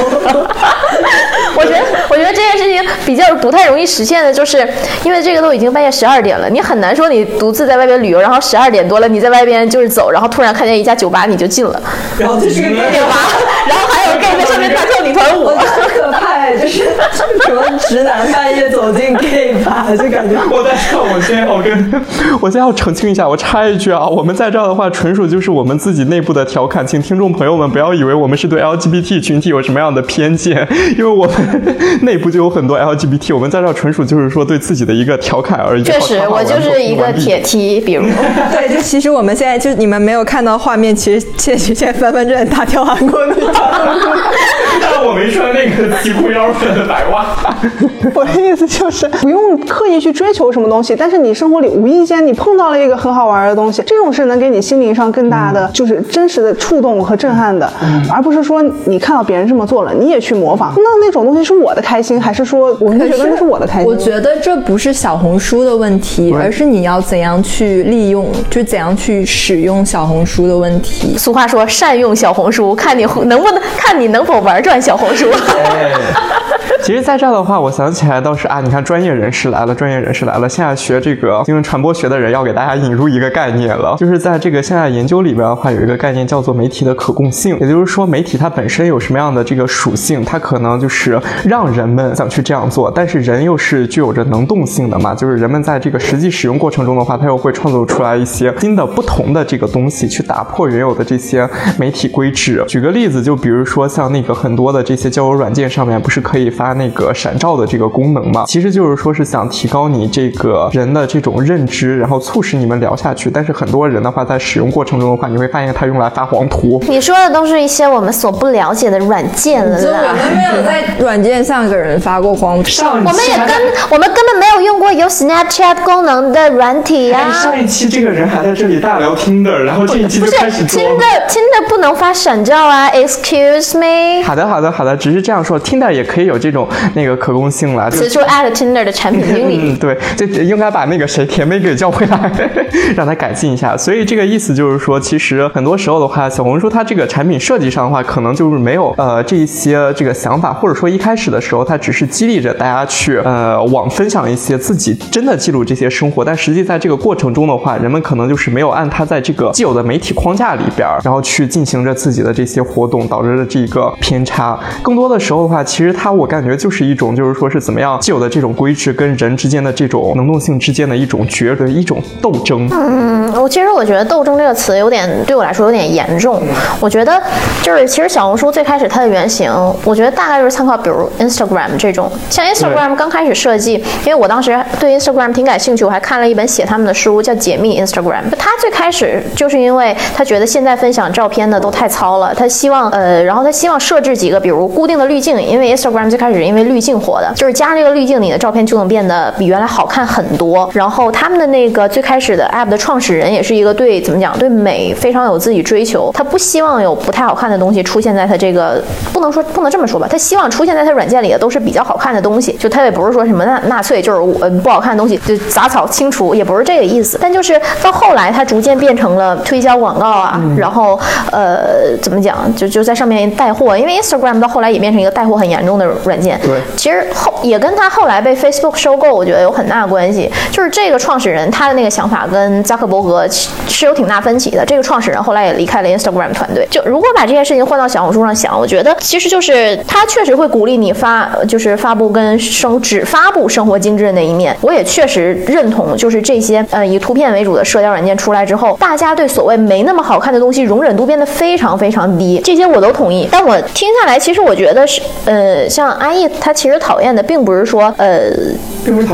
我觉得我觉得这件事情比较不太容易实现的，就是因为这个都已经半夜十二点了，你很难说你独自在外边旅游，然后十二点多了你在外边就是走，然后突然看见一家酒吧你就进了，然后就是个 gay 吧？然后还有 gay 在上面大跳女团舞我。觉得可怕哎，就是什么直男半夜走进 gay 吧，就感觉我在这，我先要跟，我先要澄清一下，我插一句啊，我们在这儿的话，纯属就是我们自己内部的调侃，请听众朋友们不要以为我们是对 LGBT 群体有什么样的偏见，因为我们内部就有很多 LGBT，我们在这纯属就是说对自己的一个调侃而已。确实，我就是一个铁梯，比如。对，就其实我们现在就你们没有看到画面，其实现实现在翻翻正大跳韩国女 但我没穿那个西裤腰粉的白袜。我的意思就是不用刻意去追求什么东西，但是你生活里无意间你碰到了一个很好玩的东西，这种是能给你心灵上更大的就是真实的触动和震撼的，而不是说你看到别人这么做了，你也去模仿。那那种东西是我的开心，还是说我们觉得那是我的开心？我觉得这不是小红书的问题，而是你要怎样去利用，就怎样去使用小红书的问题。俗话说，善用小红书，看你能不能看你能否玩转小红书。其实，在这的话，我想起来倒是啊，你看专业人士来了，专业人士来了。现在学这个新闻传播学的人要给大家引入一个概念了，就是在这个现在研究里边的话，有一个概念叫做媒体的可共性。也就是说，媒体它本身有什么样的这个属性，它可能就是让人们想去这样做，但是人又是具有着能动性的嘛，就是人们在这个实际使用过程中的话，它又会创造出来一些新的、不同的这个东西，去打破原有的这些媒体规制。举个例子，就比如说像那个很多的这些交友软件上面，不是可以发那个闪照的这个功能嘛？其实就是说是想提高你这个人的这种认知，然后促使你们聊下去。但是很多人的话，在使用过程中的话，你会发现它用来发黄图。你说的都是一些我们所不了解的软件了啦。我们没有在软件上给人发过黄片，我们也根我们根本没有用过有 Snapchat 功能的软体呀。上一期这个人还在这里大聊 Tinder，，然后这一期就开始听的听的不能发闪照啊，Excuse me。好的好的好的，只是这样说，，Tinder 也可以有这种那个可供性了。此处 at Tinder 的产品经理。嗯，对，就应该把那个谁甜妹给叫回来，让他改进一下。所以这个意思就是说，其实很多时候的话，小红书它这个产品设计上的话，可能就是没没有呃这一些这个想法，或者说一开始的时候，它只是激励着大家去呃往分享一些自己真的记录这些生活，但实际在这个过程中的话，人们可能就是没有按它在这个既有的媒体框架里边，然后去进行着自己的这些活动，导致了这个偏差。更多的时候的话，其实它我感觉就是一种就是说是怎么样既有的这种规制跟人之间的这种能动性之间的一种角的一种斗争。嗯，我其实我觉得“斗争”这个词有点对我来说有点严重。我觉得就是其实小红书最开始它的原型，我觉得大概就是参考比如 Instagram 这种。像 Instagram 刚开始设计，因为我当时对 Instagram 挺感兴趣，我还看了一本写他们的书叫《解密 Instagram》。他最开始就是因为他觉得现在分享照片的都太糙了，他希望呃，然后他希望设置几个比如固定的滤镜，因为 Instagram 最开始是因为滤镜火的，就是加上这个滤镜，你的照片就能变得比原来好看很多。然后他们的那个最开始的 App 的创始人也是一个对怎么讲对美非常有自己追求，他不希望有不太好看的东西出现在他这个不能说不能这么说吧，他希望出现在他软件里的都是比较好看的东西。就他也不是说什么纳纳粹，就是我不好看的东西就杂草清除，也不是这个意思。但就是到后来，他逐渐变成了推销广告啊，然后呃怎么讲就就在上面带货，因为 Instagram 到后来也变成一个带货很严重的软件。对，其实后也跟他后来被 Facebook 收购，我觉得有很大的关系。就是这个创始人他的那个想法跟扎克伯格是有挺大分歧的。这个创始人后来也离开了 Instagram 团队。就如果把这件事情换到小红书上想，我觉得其实就是他确实会鼓励你发，就是发布跟生只发布生活精致的那一面。我也确实认同，就是这些呃以图片为主的社交软件出来之后，大家对所谓没那么好看的东西容忍度变得非常非常低。这些我都同意。但我听下来，其实我觉得是呃，像阿易他其实讨厌的并不是说呃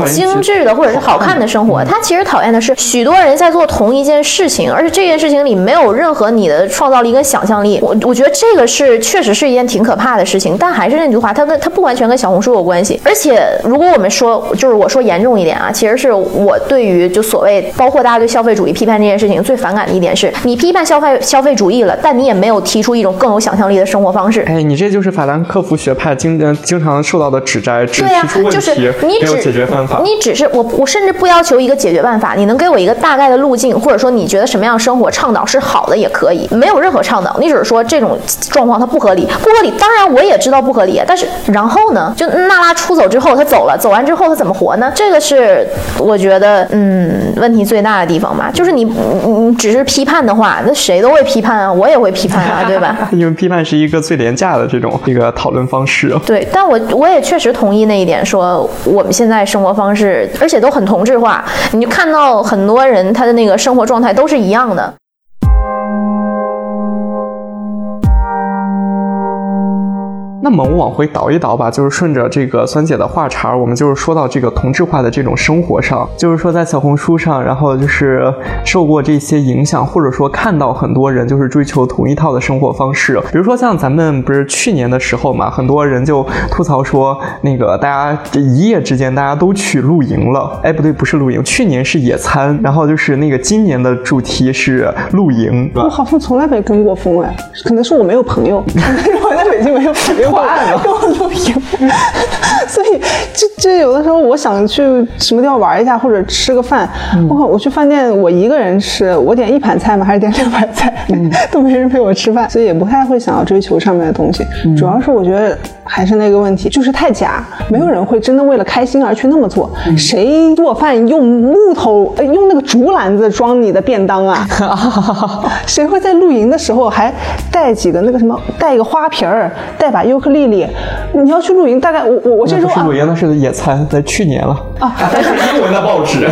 精致的或者是好看的生活，他其实讨厌的是许多人在做同一件事情，而且这件事情里没有任何你的创造力跟想象力。我我觉得这个是确实是一件挺可怕的事情。但还是那句话，它跟它不完全跟小红书有关系。而且如果我们说，就是我说严重一点啊，其实是我对于就所谓包括大家对消费主义批判这件事情最反感的一点是，你批判消费消费主义了，但你也没有提出一种更有想象力的生活方式。哎，你这就是法兰克福学派经呃经常受到的指摘，只提出问题，就是你没有只解决办法。你只是我，我甚至不要求一个解决办法，你能给我一个大概的路径，或者说你觉得什么样的生活倡导是好的也可以，没有任何倡导，你只是说这种状况它不合理，不合理。当然我也知道不合理，但是然后呢，就娜拉出走之后，他走了，走完之后他怎么活呢？这个是我觉得嗯问题最大的地方吧，就是你你你只是批判的话，那谁都会批判啊，我也会批判啊，对吧？因为批判是一个最廉价的这种一个讨论方式。对，但我我也确实同意那一点，说我们现在生活方式，而且都很同质化，你就看到很多人他的那个生活状态都是一样的。那么我往回倒一倒吧，就是顺着这个酸姐的话茬，我们就是说到这个同质化的这种生活上，就是说在小红书上，然后就是受过这些影响，或者说看到很多人就是追求同一套的生活方式，比如说像咱们不是去年的时候嘛，很多人就吐槽说那个大家这一夜之间大家都去露营了，哎不对，不是露营，去年是野餐，然后就是那个今年的主题是露营，我好像从来没跟过风哎，可能是我没有朋友，我在北京没有朋友。破案了给我露营，所以就就有的时候我想去什么地方玩一下或者吃个饭，我靠，我去饭店我一个人吃，我点一盘菜吗？还是点两盘菜？都没人陪我吃饭，所以也不太会想要追求上面的东西。主要是我觉得还是那个问题，就是太假，没有人会真的为了开心而去那么做。谁做饭用木头、呃用那个竹篮子装你的便当啊？谁会在露营的时候还带几个那个什么，带一个花瓶儿，带把尤克里里？你要去露营，大概我我我这是露营，那是野餐，在去年了啊，但是英文的报纸。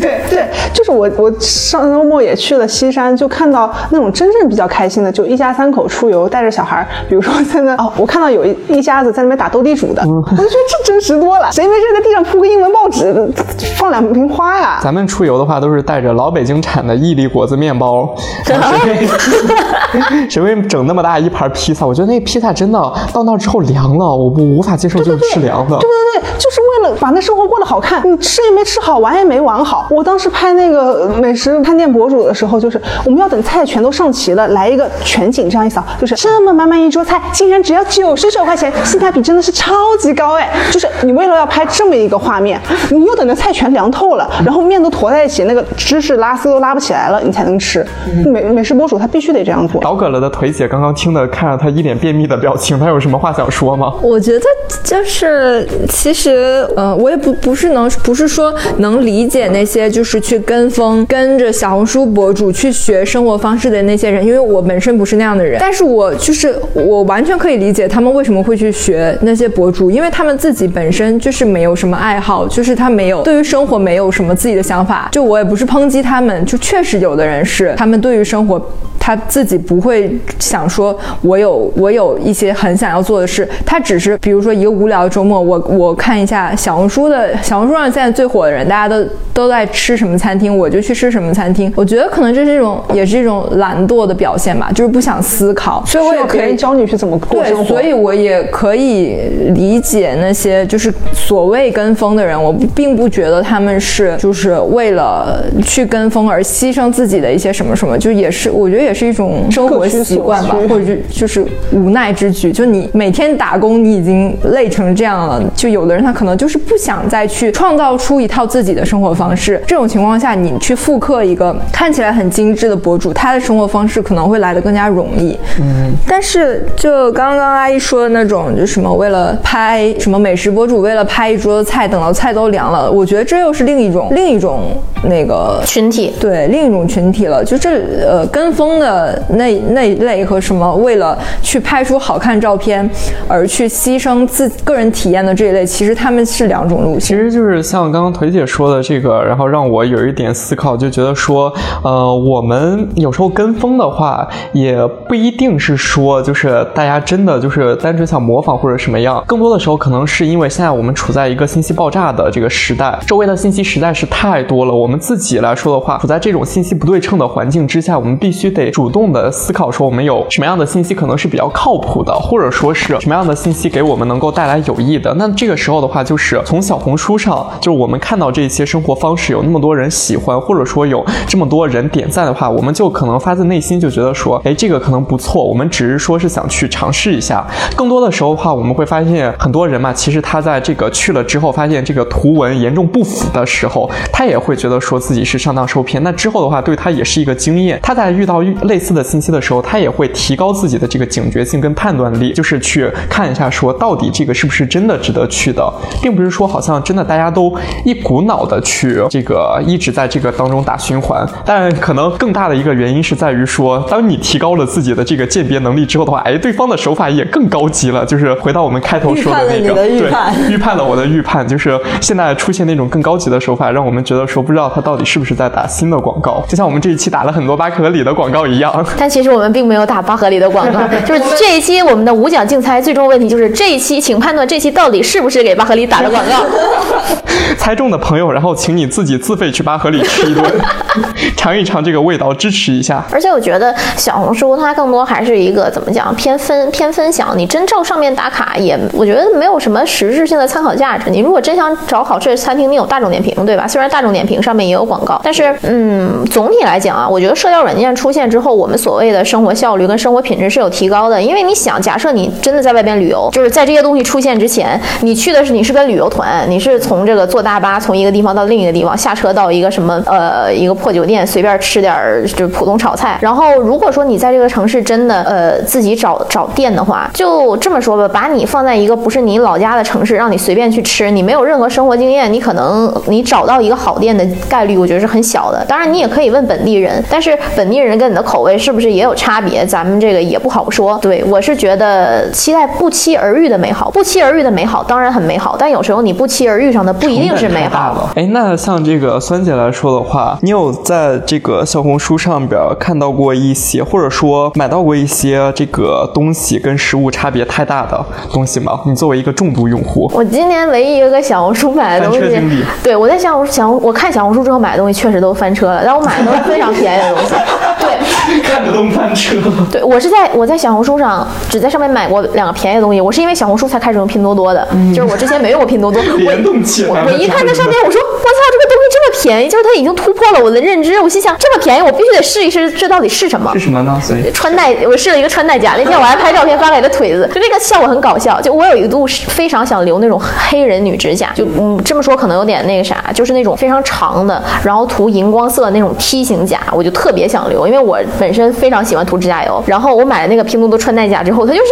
对对，就是我我上周末也去了西山，就看到那种真正比较开心的，就一家三口出游，带着小孩，比如说在那哦，我看到有一一家子在那边打斗地主的，我就觉得这真实多了，谁没事在地上铺个英文报纸，放两瓶花呀？咱们出游的话，都是带着老北京产的伊利果子面包，谁 会谁会整那么大一盘披萨？我觉得那披萨真的到那之后凉了，我不无法接受，就是吃凉对对对，就是为了把那生活过得好看，你吃也没吃好，玩也没玩好。我当时拍那个美食探店博主的时候，就是我们要等菜全都上齐了，来一个全景这样一扫，就是这么满满一桌菜，竟然只要九十九块钱，性价比真的是超级高哎！就是你为了要拍这么一个画面，你又等着菜全凉透了，然后面都坨在一起，那个芝士拉丝都拉不起来了，你才能吃。美美食博主他必须得这样做。倒葛了的腿姐刚刚听的，看着他一脸便秘的表情，他有什么话想说吗？我觉得就是，其实，呃，我也不不是能不是说能理解那些就是去跟风跟着小红书博主去学生活方式的那些人，因为我本身不是那样的人。但是我就是我完全可以理解他们为什么会去学那些博主，因为他们自己本身就是没有什么爱好，就是他没有对于生活没有什么自己的想法。就我也不是抨击他们，就确实有的人是他们对于生活。他自己不会想说，我有我有一些很想要做的事，他只是比如说一个无聊的周末，我我看一下小红书的小红书上现在最火的人，大家都都在吃什么餐厅，我就去吃什么餐厅。我觉得可能这是一种也是一种懒惰的表现吧，就是不想思考，所以我也可以教你去怎么过生对，活。所以我也可以理解那些就是所谓跟风的人，我并不觉得他们是就是为了去跟风而牺牲自己的一些什么什么，就也是我觉得也是一种生活习惯吧或者就就是无奈之举。就你每天打工，你已经累成这样了，就有的人他可能就是不想再去创造出一套自己的生活方式。这种情况下，你去复刻一个看起来很精致的博主，他的生活方式可能会来得更加容易。嗯，但是就刚刚阿姨说的那种，就什么为了拍什么美食博主，为了拍一桌子菜，等到菜都凉了，我觉得这又是另一种另一种那个群体。对另一种群体了，就这呃跟风的那那一类和什么为了去拍出好看照片而去牺牲自个人体验的这一类，其实他们是两种路其。实就是像刚刚腿姐说的这个，然后让我有一点思考，就觉得说，呃，我们有时候跟风的话，也不一定是说就是大家真的就是单纯想模仿或者什么样，更多的时候可能是因为现在我们处在一个信息爆炸的这个时代，周围的信息实在是太多了。我们自己来说的话，处在这种信息不对称的环境之下，我们必须得主动的思考说，我们有什么样的信息可能是比较靠谱的，或者说是什么样的信息给我们能够带来有益的。那这个时候的话，就是从小红书上，就是我们看到这些生活方式有那么多人喜欢，或者说有这么多人点赞的话，我们就可能发自内心就觉得说，哎，这个可能不错。我们只是说是想去尝试一下。更多的时候的话，我们会发现很多人嘛，其实他在这个去了之后，发现这个图文严重不符的时候，他也会觉得说自己是上当受骗。那之后的话，对他也是一个经验。他在遇到类似的信息的时候，他也会提高自己的这个警觉性跟判断力，就是去看一下说到底这个是不是真。的值得去的，并不是说好像真的大家都一股脑的去这个一直在这个当中打循环。但可能更大的一个原因是在于说，当你提高了自己的这个鉴别能力之后的话，哎，对方的手法也更高级了。就是回到我们开头说的那个，预判了你的预判对，预判了我的预判，就是现在出现那种更高级的手法，让我们觉得说不知道他到底是不是在打新的广告，就像我们这一期打了很多巴克里的广告一样。但其实我们并没有打巴合里的广告，就是这一期我们的五奖竞猜最终问题就是这一期，请判断这期到底是不是给巴合里打的广告。猜中的朋友，然后请你自己自费去巴合里吃一顿，尝一尝这个味道，支持一下。而且我觉得小红书它更多还是一个怎么讲偏分偏分享，你真照上面打卡也我觉得没有什么实质性的参考价值。你如果真想找好吃的餐厅，你有大众点评对吧？虽然大众点评上面也有广告，但是嗯，总体来讲啊，我觉得社交软件出现之后，我们所谓的生活效率跟生活品质是有提高的。因为你想，假设你真的在外边旅游，就是在这些东西出现之前，你去的是你是跟旅游团，你是从这个坐大巴从一个地方到另一个地方，下车到一个什么呃一个破酒店，随便吃点儿就是普通炒菜。然后如果说你在这个城市真的呃自己找找店的话，就这么说吧，把你放在一个不是你老家的城市，让你随便去吃，你没有任何生活经验，你可能你找到一个好店的概率，我觉得是很小的。当然你也可以问本地人，但是本地人跟你的口味是不是也有差别，咱们这个也不好说。对我是觉得期待不期而遇的美好，不期而遇的美好当然很美好，但有时候你不期而遇上的不一定是美好。了。哎，那像这个酸姐来说的话，你有在这个小红书上边看到过一些，或者说买到过一些这个东西跟实物差别太大的东西吗？你作为一个重度用户，我今年唯一一个小红书买的东西 对我在小红小红我看小红书之后买的东西确实都翻车了，但我买的都是非常便宜的东西。对，看着都翻车。对我是在我在小红书上只在上面买过两个便宜的东西，我是因为小红书才开始用拼多多的，就是我之前没用过拼多多。我联动起来了我我一看那上面，我说我操，这个东西这么便宜，就是它已经突破了我的认知。我心想，这么便宜，我必须得试一试，这到底是什么是？什么呢？所以穿戴，我试了一个穿戴甲，那天我还拍照片发给了腿子，就那个效果很搞笑。就我有一度是非常想留那种黑人女指甲，就嗯这么说可能有点那个啥，就是那种非常长的，然后涂荧光色的那种梯形甲，我就特别想留，因为我本身非常喜欢涂指甲油。然后我买了那个拼多多穿戴甲之后，它就是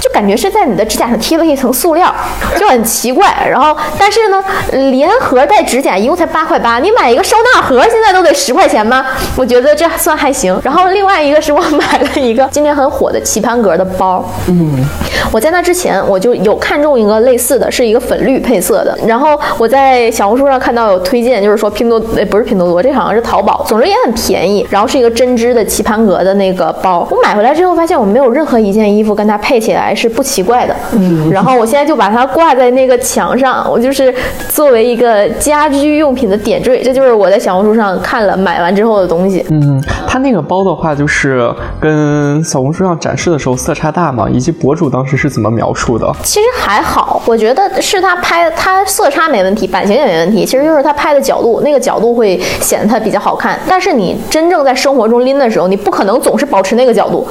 就感觉是在你的指甲上贴了一层塑料，就很奇怪。然后但是呢，连盒带指甲一共才八块八，你买一个收纳盒现在都得十块钱吗？我觉得这算还行。然后另外一个是我买了一个今年很火的棋盘格的包，嗯，我在那之前我就有看中一个类似的，是一个粉绿配色的。然后我在小红书上看到有推荐，就是说拼多呃不是拼多多，这好像是淘宝，总之也很便宜。然后是一个针织的棋盘格的那个包，我买回来之后发现我没有任何一件衣服跟它配起来是不奇怪的。嗯，然后我现在就把它挂在那个墙上，我就是作为一个家居用品的点缀。这就是我在小红书上看了买完之后的东西。嗯，它那个包的话，就是跟小红书上展示的时候色差大嘛，以及博主当时是怎么描述的？其实还好，我觉得是他拍，他色差没问题，版型也没问题。其实就是他拍的角度，那个角度会显得他比较好看。但是你真正在生活中拎的时候，你不可能总是保持那个角度，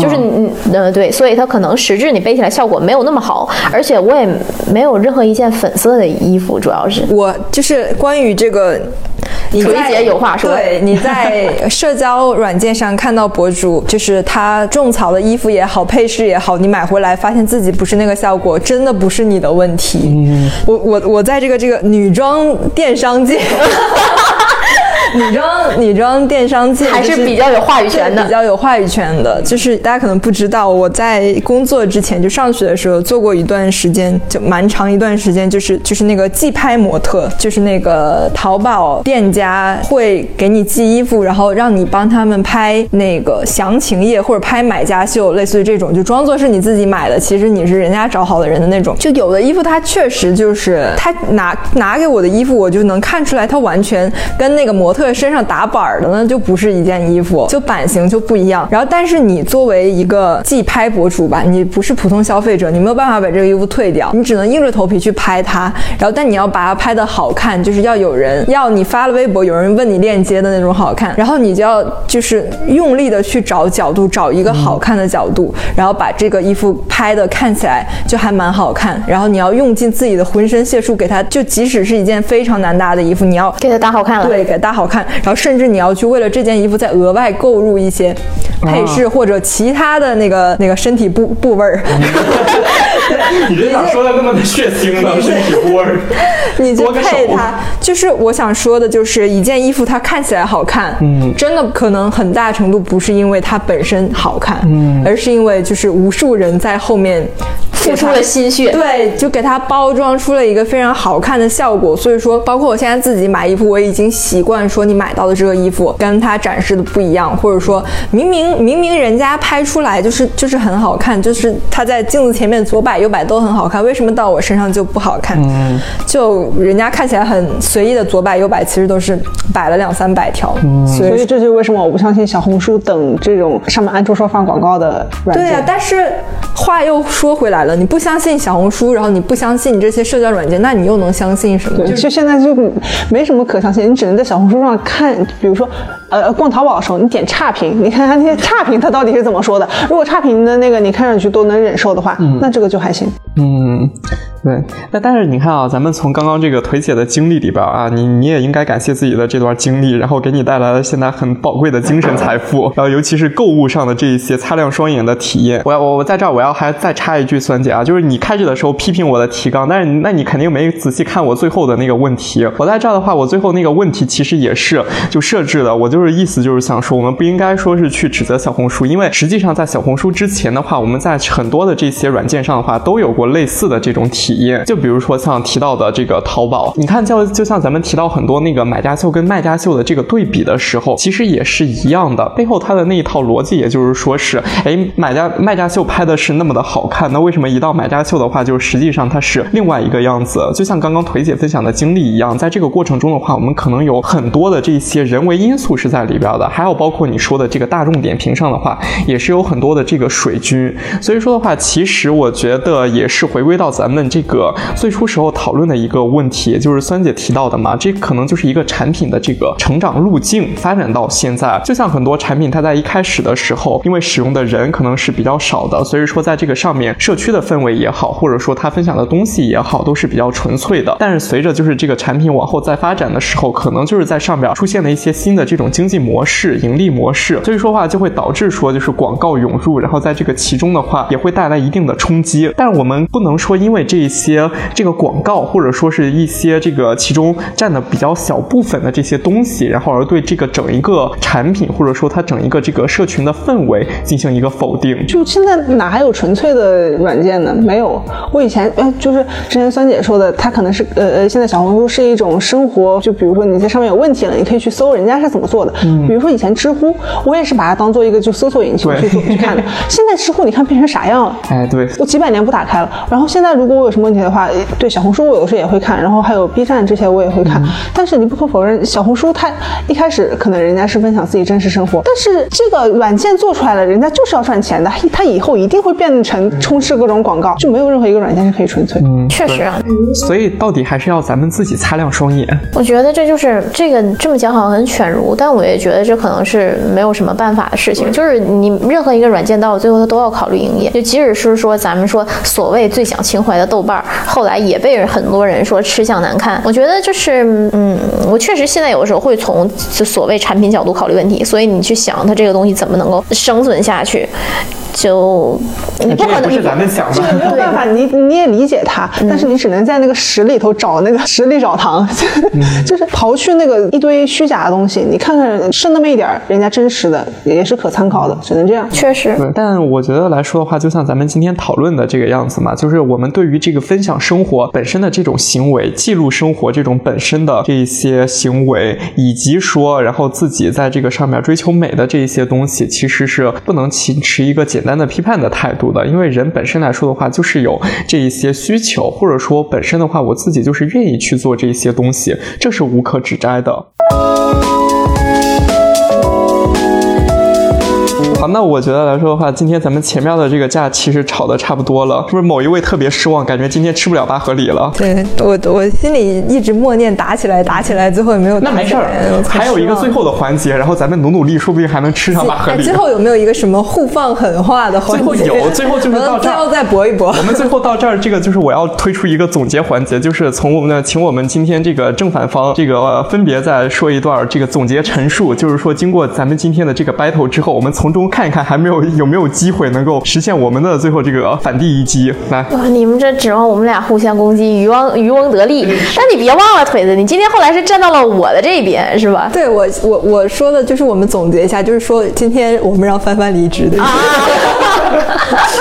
就是你呃对，所以它可能实质你背起来效果没有那么好。而且我也没有任何一件粉色的衣服，主要是我就是关于这个，你腿在姐有话说对，你在 社交软件上看到博主，就是他种草的衣服也好，配饰也好，你买回来发现自己不是那个效果，真的不是你的问题。我我我在这个这个女装电商界。女装女装电商界还是就是比较有话语权的比较有话语权的。就是大家可能不知道，我在工作之前就上学的时候做过一段时间，就蛮长一段时间，就是就是那个寄拍模特，就是那个淘宝店家会给你寄衣服，然后让你帮他们拍那个详情页或者拍买家秀，类似于这种，就装作是你自己买的，其实你是人家找好的人的那种。就有的衣服它确实就是他拿拿给我的衣服，我就能看出来它完全跟那个模特身上打板儿的呢就不是一件衣服，就版型就不一样。然后，但是你作为一个寄拍博主吧，你不是普通消费者，你没有办法把这个衣服退掉，你只能硬着头皮去拍它。然后，但你要把它拍的好看，就是要有人要你发了微博，有人问你链接的那种好看。然后你就要就是用力的去找角度，找一个好看的角度，然后把这个衣服拍的看起来就还蛮好看。然后你要用尽自己的浑身解数给它，就即使是一件非常难搭的衣服，你要给它搭好看了。对，给搭好看，然后甚至你要去为了这件衣服再额外购入一些配饰或者其他的那个那个身体部部位儿。你这 咋说的那么的血腥呢？身体部位儿，你就多配它，就是我想说的，就是一件衣服它看起来好看，嗯，真的可能很大程度不是因为它本身好看，嗯，而是因为就是无数人在后面付出了心血。对，就给它包装出了一个非常好看的效果。所以说，包括我现在自己买衣服，我已经习惯说你买到的这个衣服跟它展示的不一样，或者说明明明明人家拍出来就是就是很好看，就是他在镜子前面左摆右摆都很好看，为什么到我身上就不好看？嗯，就人家看起来很随意的左摆右摆，其实都是摆了两三百条。嗯，所以所以这就是为什么我不相信小红书等这种上面暗戳戳放广告的软件。对呀、但是话又说回来了，你不相信小红书，然后你不相信这些社交软件，那你又能相信什么？对，就现在就没什么可相信，你只能在小红书上看，比如说，呃，逛淘宝的时候，你点差评，你看看那些差评它到底是怎么说的。如果差评的那个你看上去都能忍受的话，那这个就还行。嗯，对。那但是你看啊，咱们从刚刚这个腿姐的经历里边啊，你你也应该感谢自己的这段经历，然后给你带来了现在很宝贵的精神财富，然后尤其是购物上的这一些擦亮双眼的体验。我要我我在这儿我要还再插一句，酸姐啊，就是你开始的时候批评我的提纲，但是那你肯定没仔细看我最后的那个问题。我在这儿的话，我最后那个问题其实也是就设置的，我就是意思就是想说，我们不应该说是去指责小红书，因为实际上在小红书之前的话，我们在很多的这些软件上的话都有过类似的这种体体验。就比如说像提到的这个淘宝，你看就就像咱们提到很多那个买家秀跟卖家秀的这个对比的时候，其实也是一样的，背后它的那一套逻辑，也就是说是，哎，买家卖家秀拍的是那么的好看，那为什么一到买家秀的话，就实际上它是另外一个样子？就像刚刚腿姐分享的经历一样，在这个过程中的话，我们可能有很多的这些人为因素是在里边的，还有包括你说的这个大众点评上的话，也是有很多的这个水军。所以说的话，其实我觉得也是回归到咱们这个最初时候讨论的一个问题，就是酸姐提到的嘛，这可能就是一个产品的这个成长路径发展到现在，就像很多产品，它在一开始的时候，因为使用的人可能是比较少的，所以说在这个上面社区的氛围也好，或者说它分享的东西也好，都是比较纯粹的。但是随着就是这个产品往后再发展的时候，可能就是在上面出现了一些新的这种经济模式、盈利模式，所以说话就会导致说就是广告涌入，然后在这个其中的话也会带来一定的冲击。但是我们不能说因为这一些这个广告或者说是一些这个其中占的比较小部分的这些东西，然后而对这个整一个产品或者说它整一个这个社群的氛围进行一个否定。就现在哪还有纯粹的软件呢？没有。我以前呃，就是之前酸姐说的，它可能是呃呃，现在小红书是一种生活，就比如说你在上面有问题了，你可以去搜人家是怎么做的。嗯，比如说以前知乎，我也是把它当做一个就搜索引擎去做去看的。现在知乎你看变成啥样了？哎，对，我几百年不打开了。然后现在如果我有什么问题的话，对小红书我有时候也会看，然后还有 B 站这些我也会看。但是你不可否认，小红书它一开始可能人家是分享自己真实生活，但是这个软件做出来了，人家就是要赚钱的，它以后一定会变成充斥各种广告，就没有任何一个软件是可以纯粹。确实啊，所以到底还是要咱们自己擦亮双眼。我觉得这就是这个这么讲好像很犬儒，但我也觉得这可能是没有什么办法的事情。就是你任何一个软件到最后它都要考虑营业，就即使是说咱们说所谓最讲情怀的豆瓣后来也被很多人说吃相难看。我觉得就是嗯，我确实现在有的时候会从就所谓产品角度考虑问题，所以你去想它这个东西怎么能够生存下去，就你不可能这也不是咱们想的。没有办法，你你也理解他，但是你只能在那个实里头找那个实里找糖，就是刨去那个一堆虚假的东西，你看看剩那么一点儿，人家真实的也是可参考的，只能这样。确实。但我觉得来说的话，就像咱们今天讨论的这个样子嘛，就是我们对于这个分享生活本身的这种行为，记录生活这种本身的这一些行为，以及说，然后自己在这个上面追求美的这一些东西，其实是不能持持一个简单的批判的态度的，因为人本身来说的话，就是有这一些需求，或者说本身的话，我自己就是愿意去做这一些东西，这是无可指摘的。好，那我觉得来说的话，今天咱们前面的这个架其实吵的差不多了，是不是某一位特别失望，感觉今天吃不了八合里了？对我，我心里一直默念打起来，打起来，最后也没有打那没事儿还有一个最后的环节，然后咱们努努力，说不定还能吃上八合哎，里。最后有没有一个什么互放狠话的环节？最后有 最后就是到这儿最后再搏一搏。我们最后到这儿，这个就是我要推出一个总结环节，就是从我们的，请我们今天这个正反方这个、呃分别再说一段这个总结陈述，就是说经过咱们今天的这个 battle 之后，我们从中看一看还没有有没有机会能够实现我们的最后这个反地一击。来，哇，你们这指望我们俩互相攻击，渔翁渔翁得利。但你别忘了，腿子，你今天后来是站到了我的这边，是吧？对我我我说的就是我们总结一下，就是说今天我们让帆帆离职的，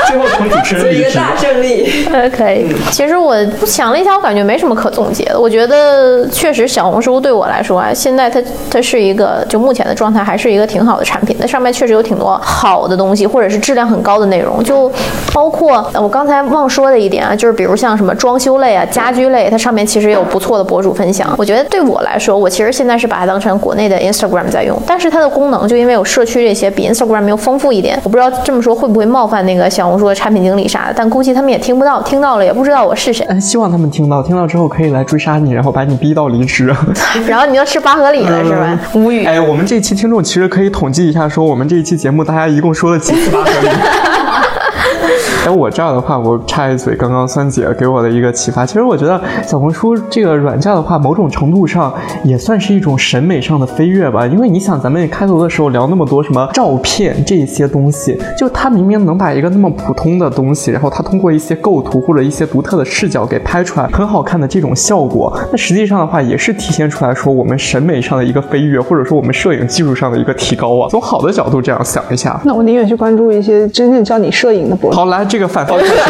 最后从主持人离职。胜利。呃，可以。其实我想了一下，我感觉没什么可总结的。我觉得确实小红书对我来说啊，现在它它是一个就目前的状态，还是一个挺好的产品。那上面确实有挺多好的东西，或者是质量很高的内容，就包括呃我刚才忘说的一点啊，就是比如像什么装修类啊、家居类，它上面其实也有不错的博主分享。我觉得对我来说，我其实现在是把它当成国内的 Instagram 在用，但是它的功能就因为有社区这些比 Instagram 要丰富一点。我不知道这么说会不会冒犯那个小红书的产品经理啥的，但估计他们也听不到，听到了也不知道我是谁。嗯，希望他们听到，听到之后可以来追杀你，然后把你逼到离职。然后你要吃八合里了是吧？无语。哎，我们这期听众其实可以统计一下，说我们这一期节目大家一共说了几次八合里。哎，我这儿的话，我插一嘴，刚刚酸姐给我的一个启发，其实我觉得小红书这个软件的话，某种程度上也算是一种审美上的飞跃吧。因为你想，咱们开头的时候聊那么多什么照片这些东西，就它明明能把一个那么普通的东西，然后它通过一些构图或者一些独特的视角给拍出来很好看的这种效果，那实际上的话也是体现出来说我们审美上的一个飞跃，或者说我们摄影技术上的一个提高啊。从好的角度这样想一下，那我宁愿去关注一些真正教你摄影的博主。好，来这个反方开始了，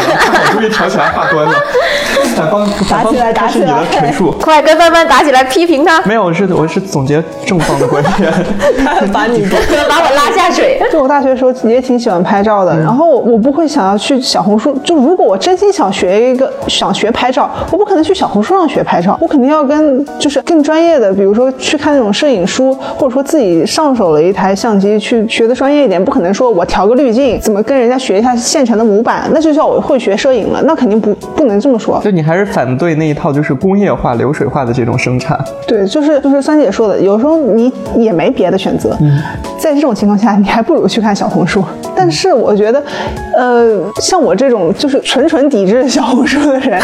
终于挑起来话端了。反方，反方开始你的陈述。快跟帆帆打起来，批评他，没有，我是我是总结正方的观点。把你把我拉下水。就我大学的时候也挺喜欢拍照的，然后我不会想要去小红书。就如果我真心想学一个想学拍照，我不可能去小红书上学拍照，我肯定要跟就是更专业的，比如说去看那种摄影书，或者说自己上手了一台相机去学的专业一点。不可能说我调个滤镜，怎么跟人家学一下现成的模板，那就叫我会学摄影了。那肯定不不能这么说。就你还是反对那一套就是工业化、流水化的这种生产。对，就是就是三姐说的，有时候你也没别的选择，在这种情况下，你还不如去看小红书。但是我觉得，呃，像我这种就是纯纯抵制小红书的人，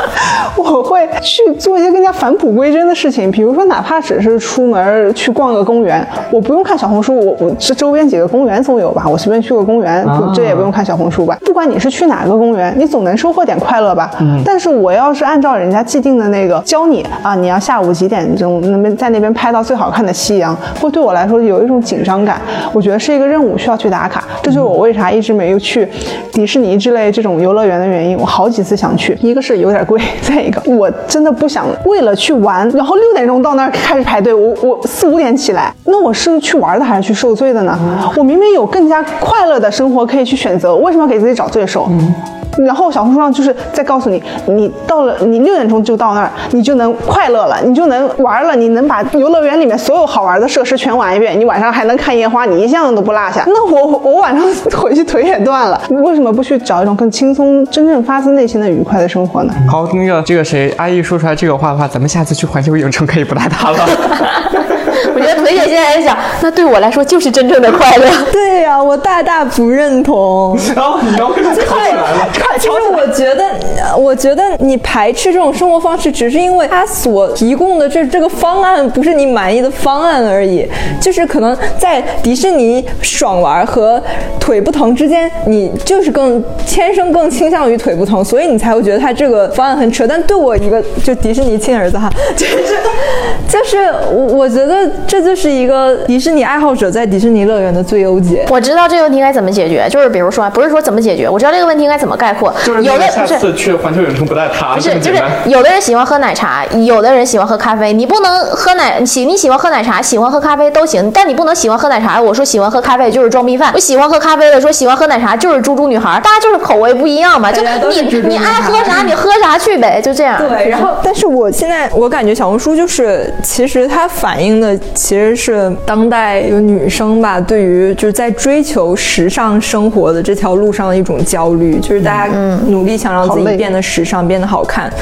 我会去做一些更加返璞归真的事情，比如说哪怕只是出门去逛个公园，我不用看小红书，我我这周边几个公园总有吧，我随便去个公园，不这也不用看小红书吧。不管你是去哪个公园，你总能收获点快乐吧。嗯但是我要是按照人家既定的那个教你啊，你要下午几点钟那边在那边拍到最好看的夕阳，会对我来说有一种紧张感。我觉得是一个任务，需要去打卡。这就是我为啥一直没有去迪士尼之类这种游乐园的原因。我好几次想去，一个是有点贵，再一个我真的不想为了去玩，然后六点钟到那儿开始排队，我我四五点起来，那我是去玩的还是去受罪的呢？我明明有更加快乐的生活可以去选择，为什么要给自己找对手。嗯。然后小红书上就是在告诉你，你到了你六点钟就到那儿，你就能快乐了，你就能玩了，你能把游乐园里面所有好玩的设施全玩一遍，你晚上还能看烟花，你一项都不落下。那我我晚上回去腿也断了，为什么不去找一种更轻松、真正发自内心的愉快的生活呢？好，那个这个谁阿姨说出来这个话的话，咱们下次去环球影城可以不带他了。我觉得腿姐现在在想，那对我来说就是真正的快乐。对呀、我大大不认同。然后你要跟他吵起来了。其实我觉得，呃我觉得你排斥这种生活方式，只是因为他所提供的这这个方案不是你满意的方案而已。就是可能在迪士尼爽玩和腿不疼之间，你就是更天生更倾向于腿不疼，所以你才会觉得他这个方案很扯。但对我一个就迪士尼亲儿子哈，就是就是我我觉得这就是一个迪士尼爱好者在迪士尼乐园的最优解。我知道这个问题该怎么解决，就是比如说，不是说怎么解决，我知道这个问题应该怎么概括。就是有的那个下不是次去环球影城不带他，不是，就是。有的人喜欢喝奶茶，有的人喜欢喝咖啡。你不能喝奶喜你喜欢喝奶茶，喜欢喝咖啡都行，但你不能喜欢喝奶茶。我说喜欢喝咖啡就是装逼犯，我喜欢喝咖啡的说喜欢喝奶茶就是猪猪女孩，大家就是口味不一样嘛。就你你爱喝啥你喝啥去呗，就这样。对，然后但是我现在我感觉小红书就是，其实它反映的其实是当代有女生吧，对于就是在追求时尚生活的这条路上的一种焦虑，就是大家努力想让自己变得时尚，变得好看，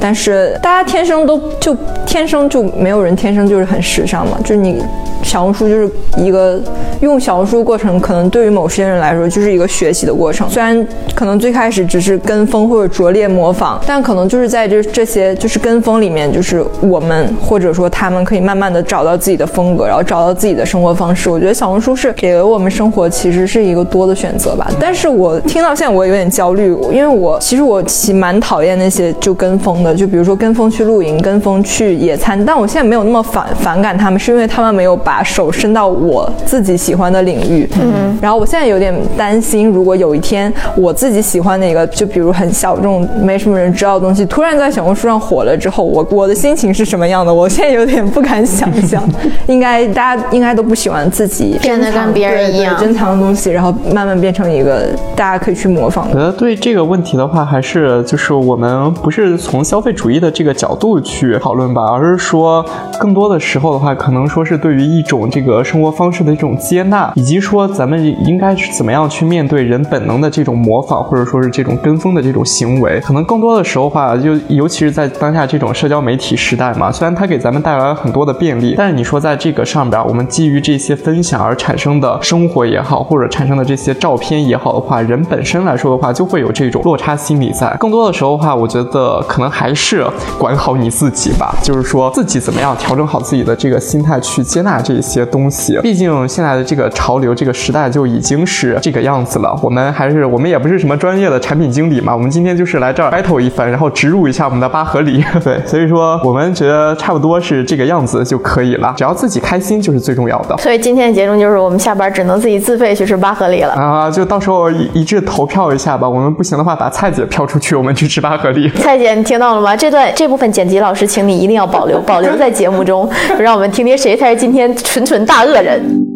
但是大家天生都就天生就没有人天生就是很时尚嘛，就是你小红书就是一个用小红书的过程，可能对于某些人来说就是一个学习的过程。虽然可能最开始只是跟风或者拙劣模仿，但可能就是在这这些就是跟风里面，就是我们或者说他他们可以慢慢的找到自己的风格，然后找到自己的生活方式。我觉得小红书是给了我们生活其实是一个多的选择吧。但是我听到现在我有点焦虑，因为我其实我其实蛮讨厌那些就跟风的，就比如说跟风去露营、跟风去野餐。但我现在没有那么反反感他们，是因为他们没有把手伸到我自己喜欢的领域。嗯，然后我现在有点担心，如果有一天我自己喜欢的一个，就比如很小众、没什么人知道的东西，突然在小红书上火了之后，我我的心情是什么样的？我现在有点不敢想象。应该大家应该都不喜欢自己变得跟别人一样珍藏的东西，然后慢慢变成一个大家可以去模仿的。我觉得这个问题的话，还是就是我们不是从消费主义的这个角度去讨论吧，而是说更多的时候的话，可能说是对于一种这个生活方式的一种接纳，以及说咱们应该是怎么样去面对人本能的这种模仿，或者说是这种跟风的这种行为。可能更多的时候话，就尤其是在当下这种社交媒体时代嘛，虽然它给咱们带来了很多的便利，但是你说在这个上边，我们基于这些分享而产生的生活也好，或者产生的这些照片也好的话，人本身来说的话，就会有这种落差心理在。更多的时候的话，我觉得可能还是管好你自己吧，就是说自己怎么样调整好自己的这个心态去接纳这些东西。毕竟现在的这个潮流，这个时代就已经是这个样子了。我们还是我们也不是什么专业的产品经理嘛，我们今天就是来这儿 battle 一番，然后植入一下我们的八合里。对，所以说我们觉得差不多是这个样子就可以了，只要自己开心就是最重要的。所以今天的结论就是，我们下班只能自己自费去吃八合里了。啊，就到时候一一致投票一下吧。我们不行的话，把蔡姐飘出去，我们去吃八合利。蔡姐，你听到了吗？这段这部分剪辑老师，请你一定要保留，保留在节目中，让我们听听谁才是今天纯纯大恶人。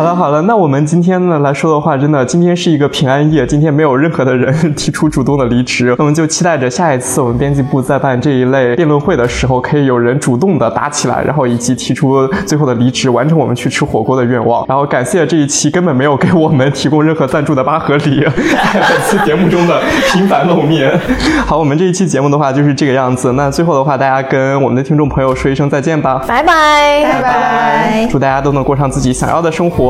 好了好了，那我们今天呢来说的话，真的今天是一个平安夜，今天没有任何的人提出主动的离职，我们就期待着下一次我们编辑部在办这一类辩论会的时候，可以有人主动的打起来，然后以及提出最后的离职，完成我们去吃火锅的愿望。然后感谢这一期根本没有给我们提供任何赞助的八合里，在本次节目中的频繁露面。好，我们这一期节目的话就是这个样子。那最后的话，大家跟我们的听众朋友说一声再见吧，拜拜，拜拜。祝大家都能过上自己想要的生活。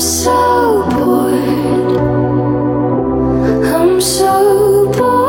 so bored. I'm so bored.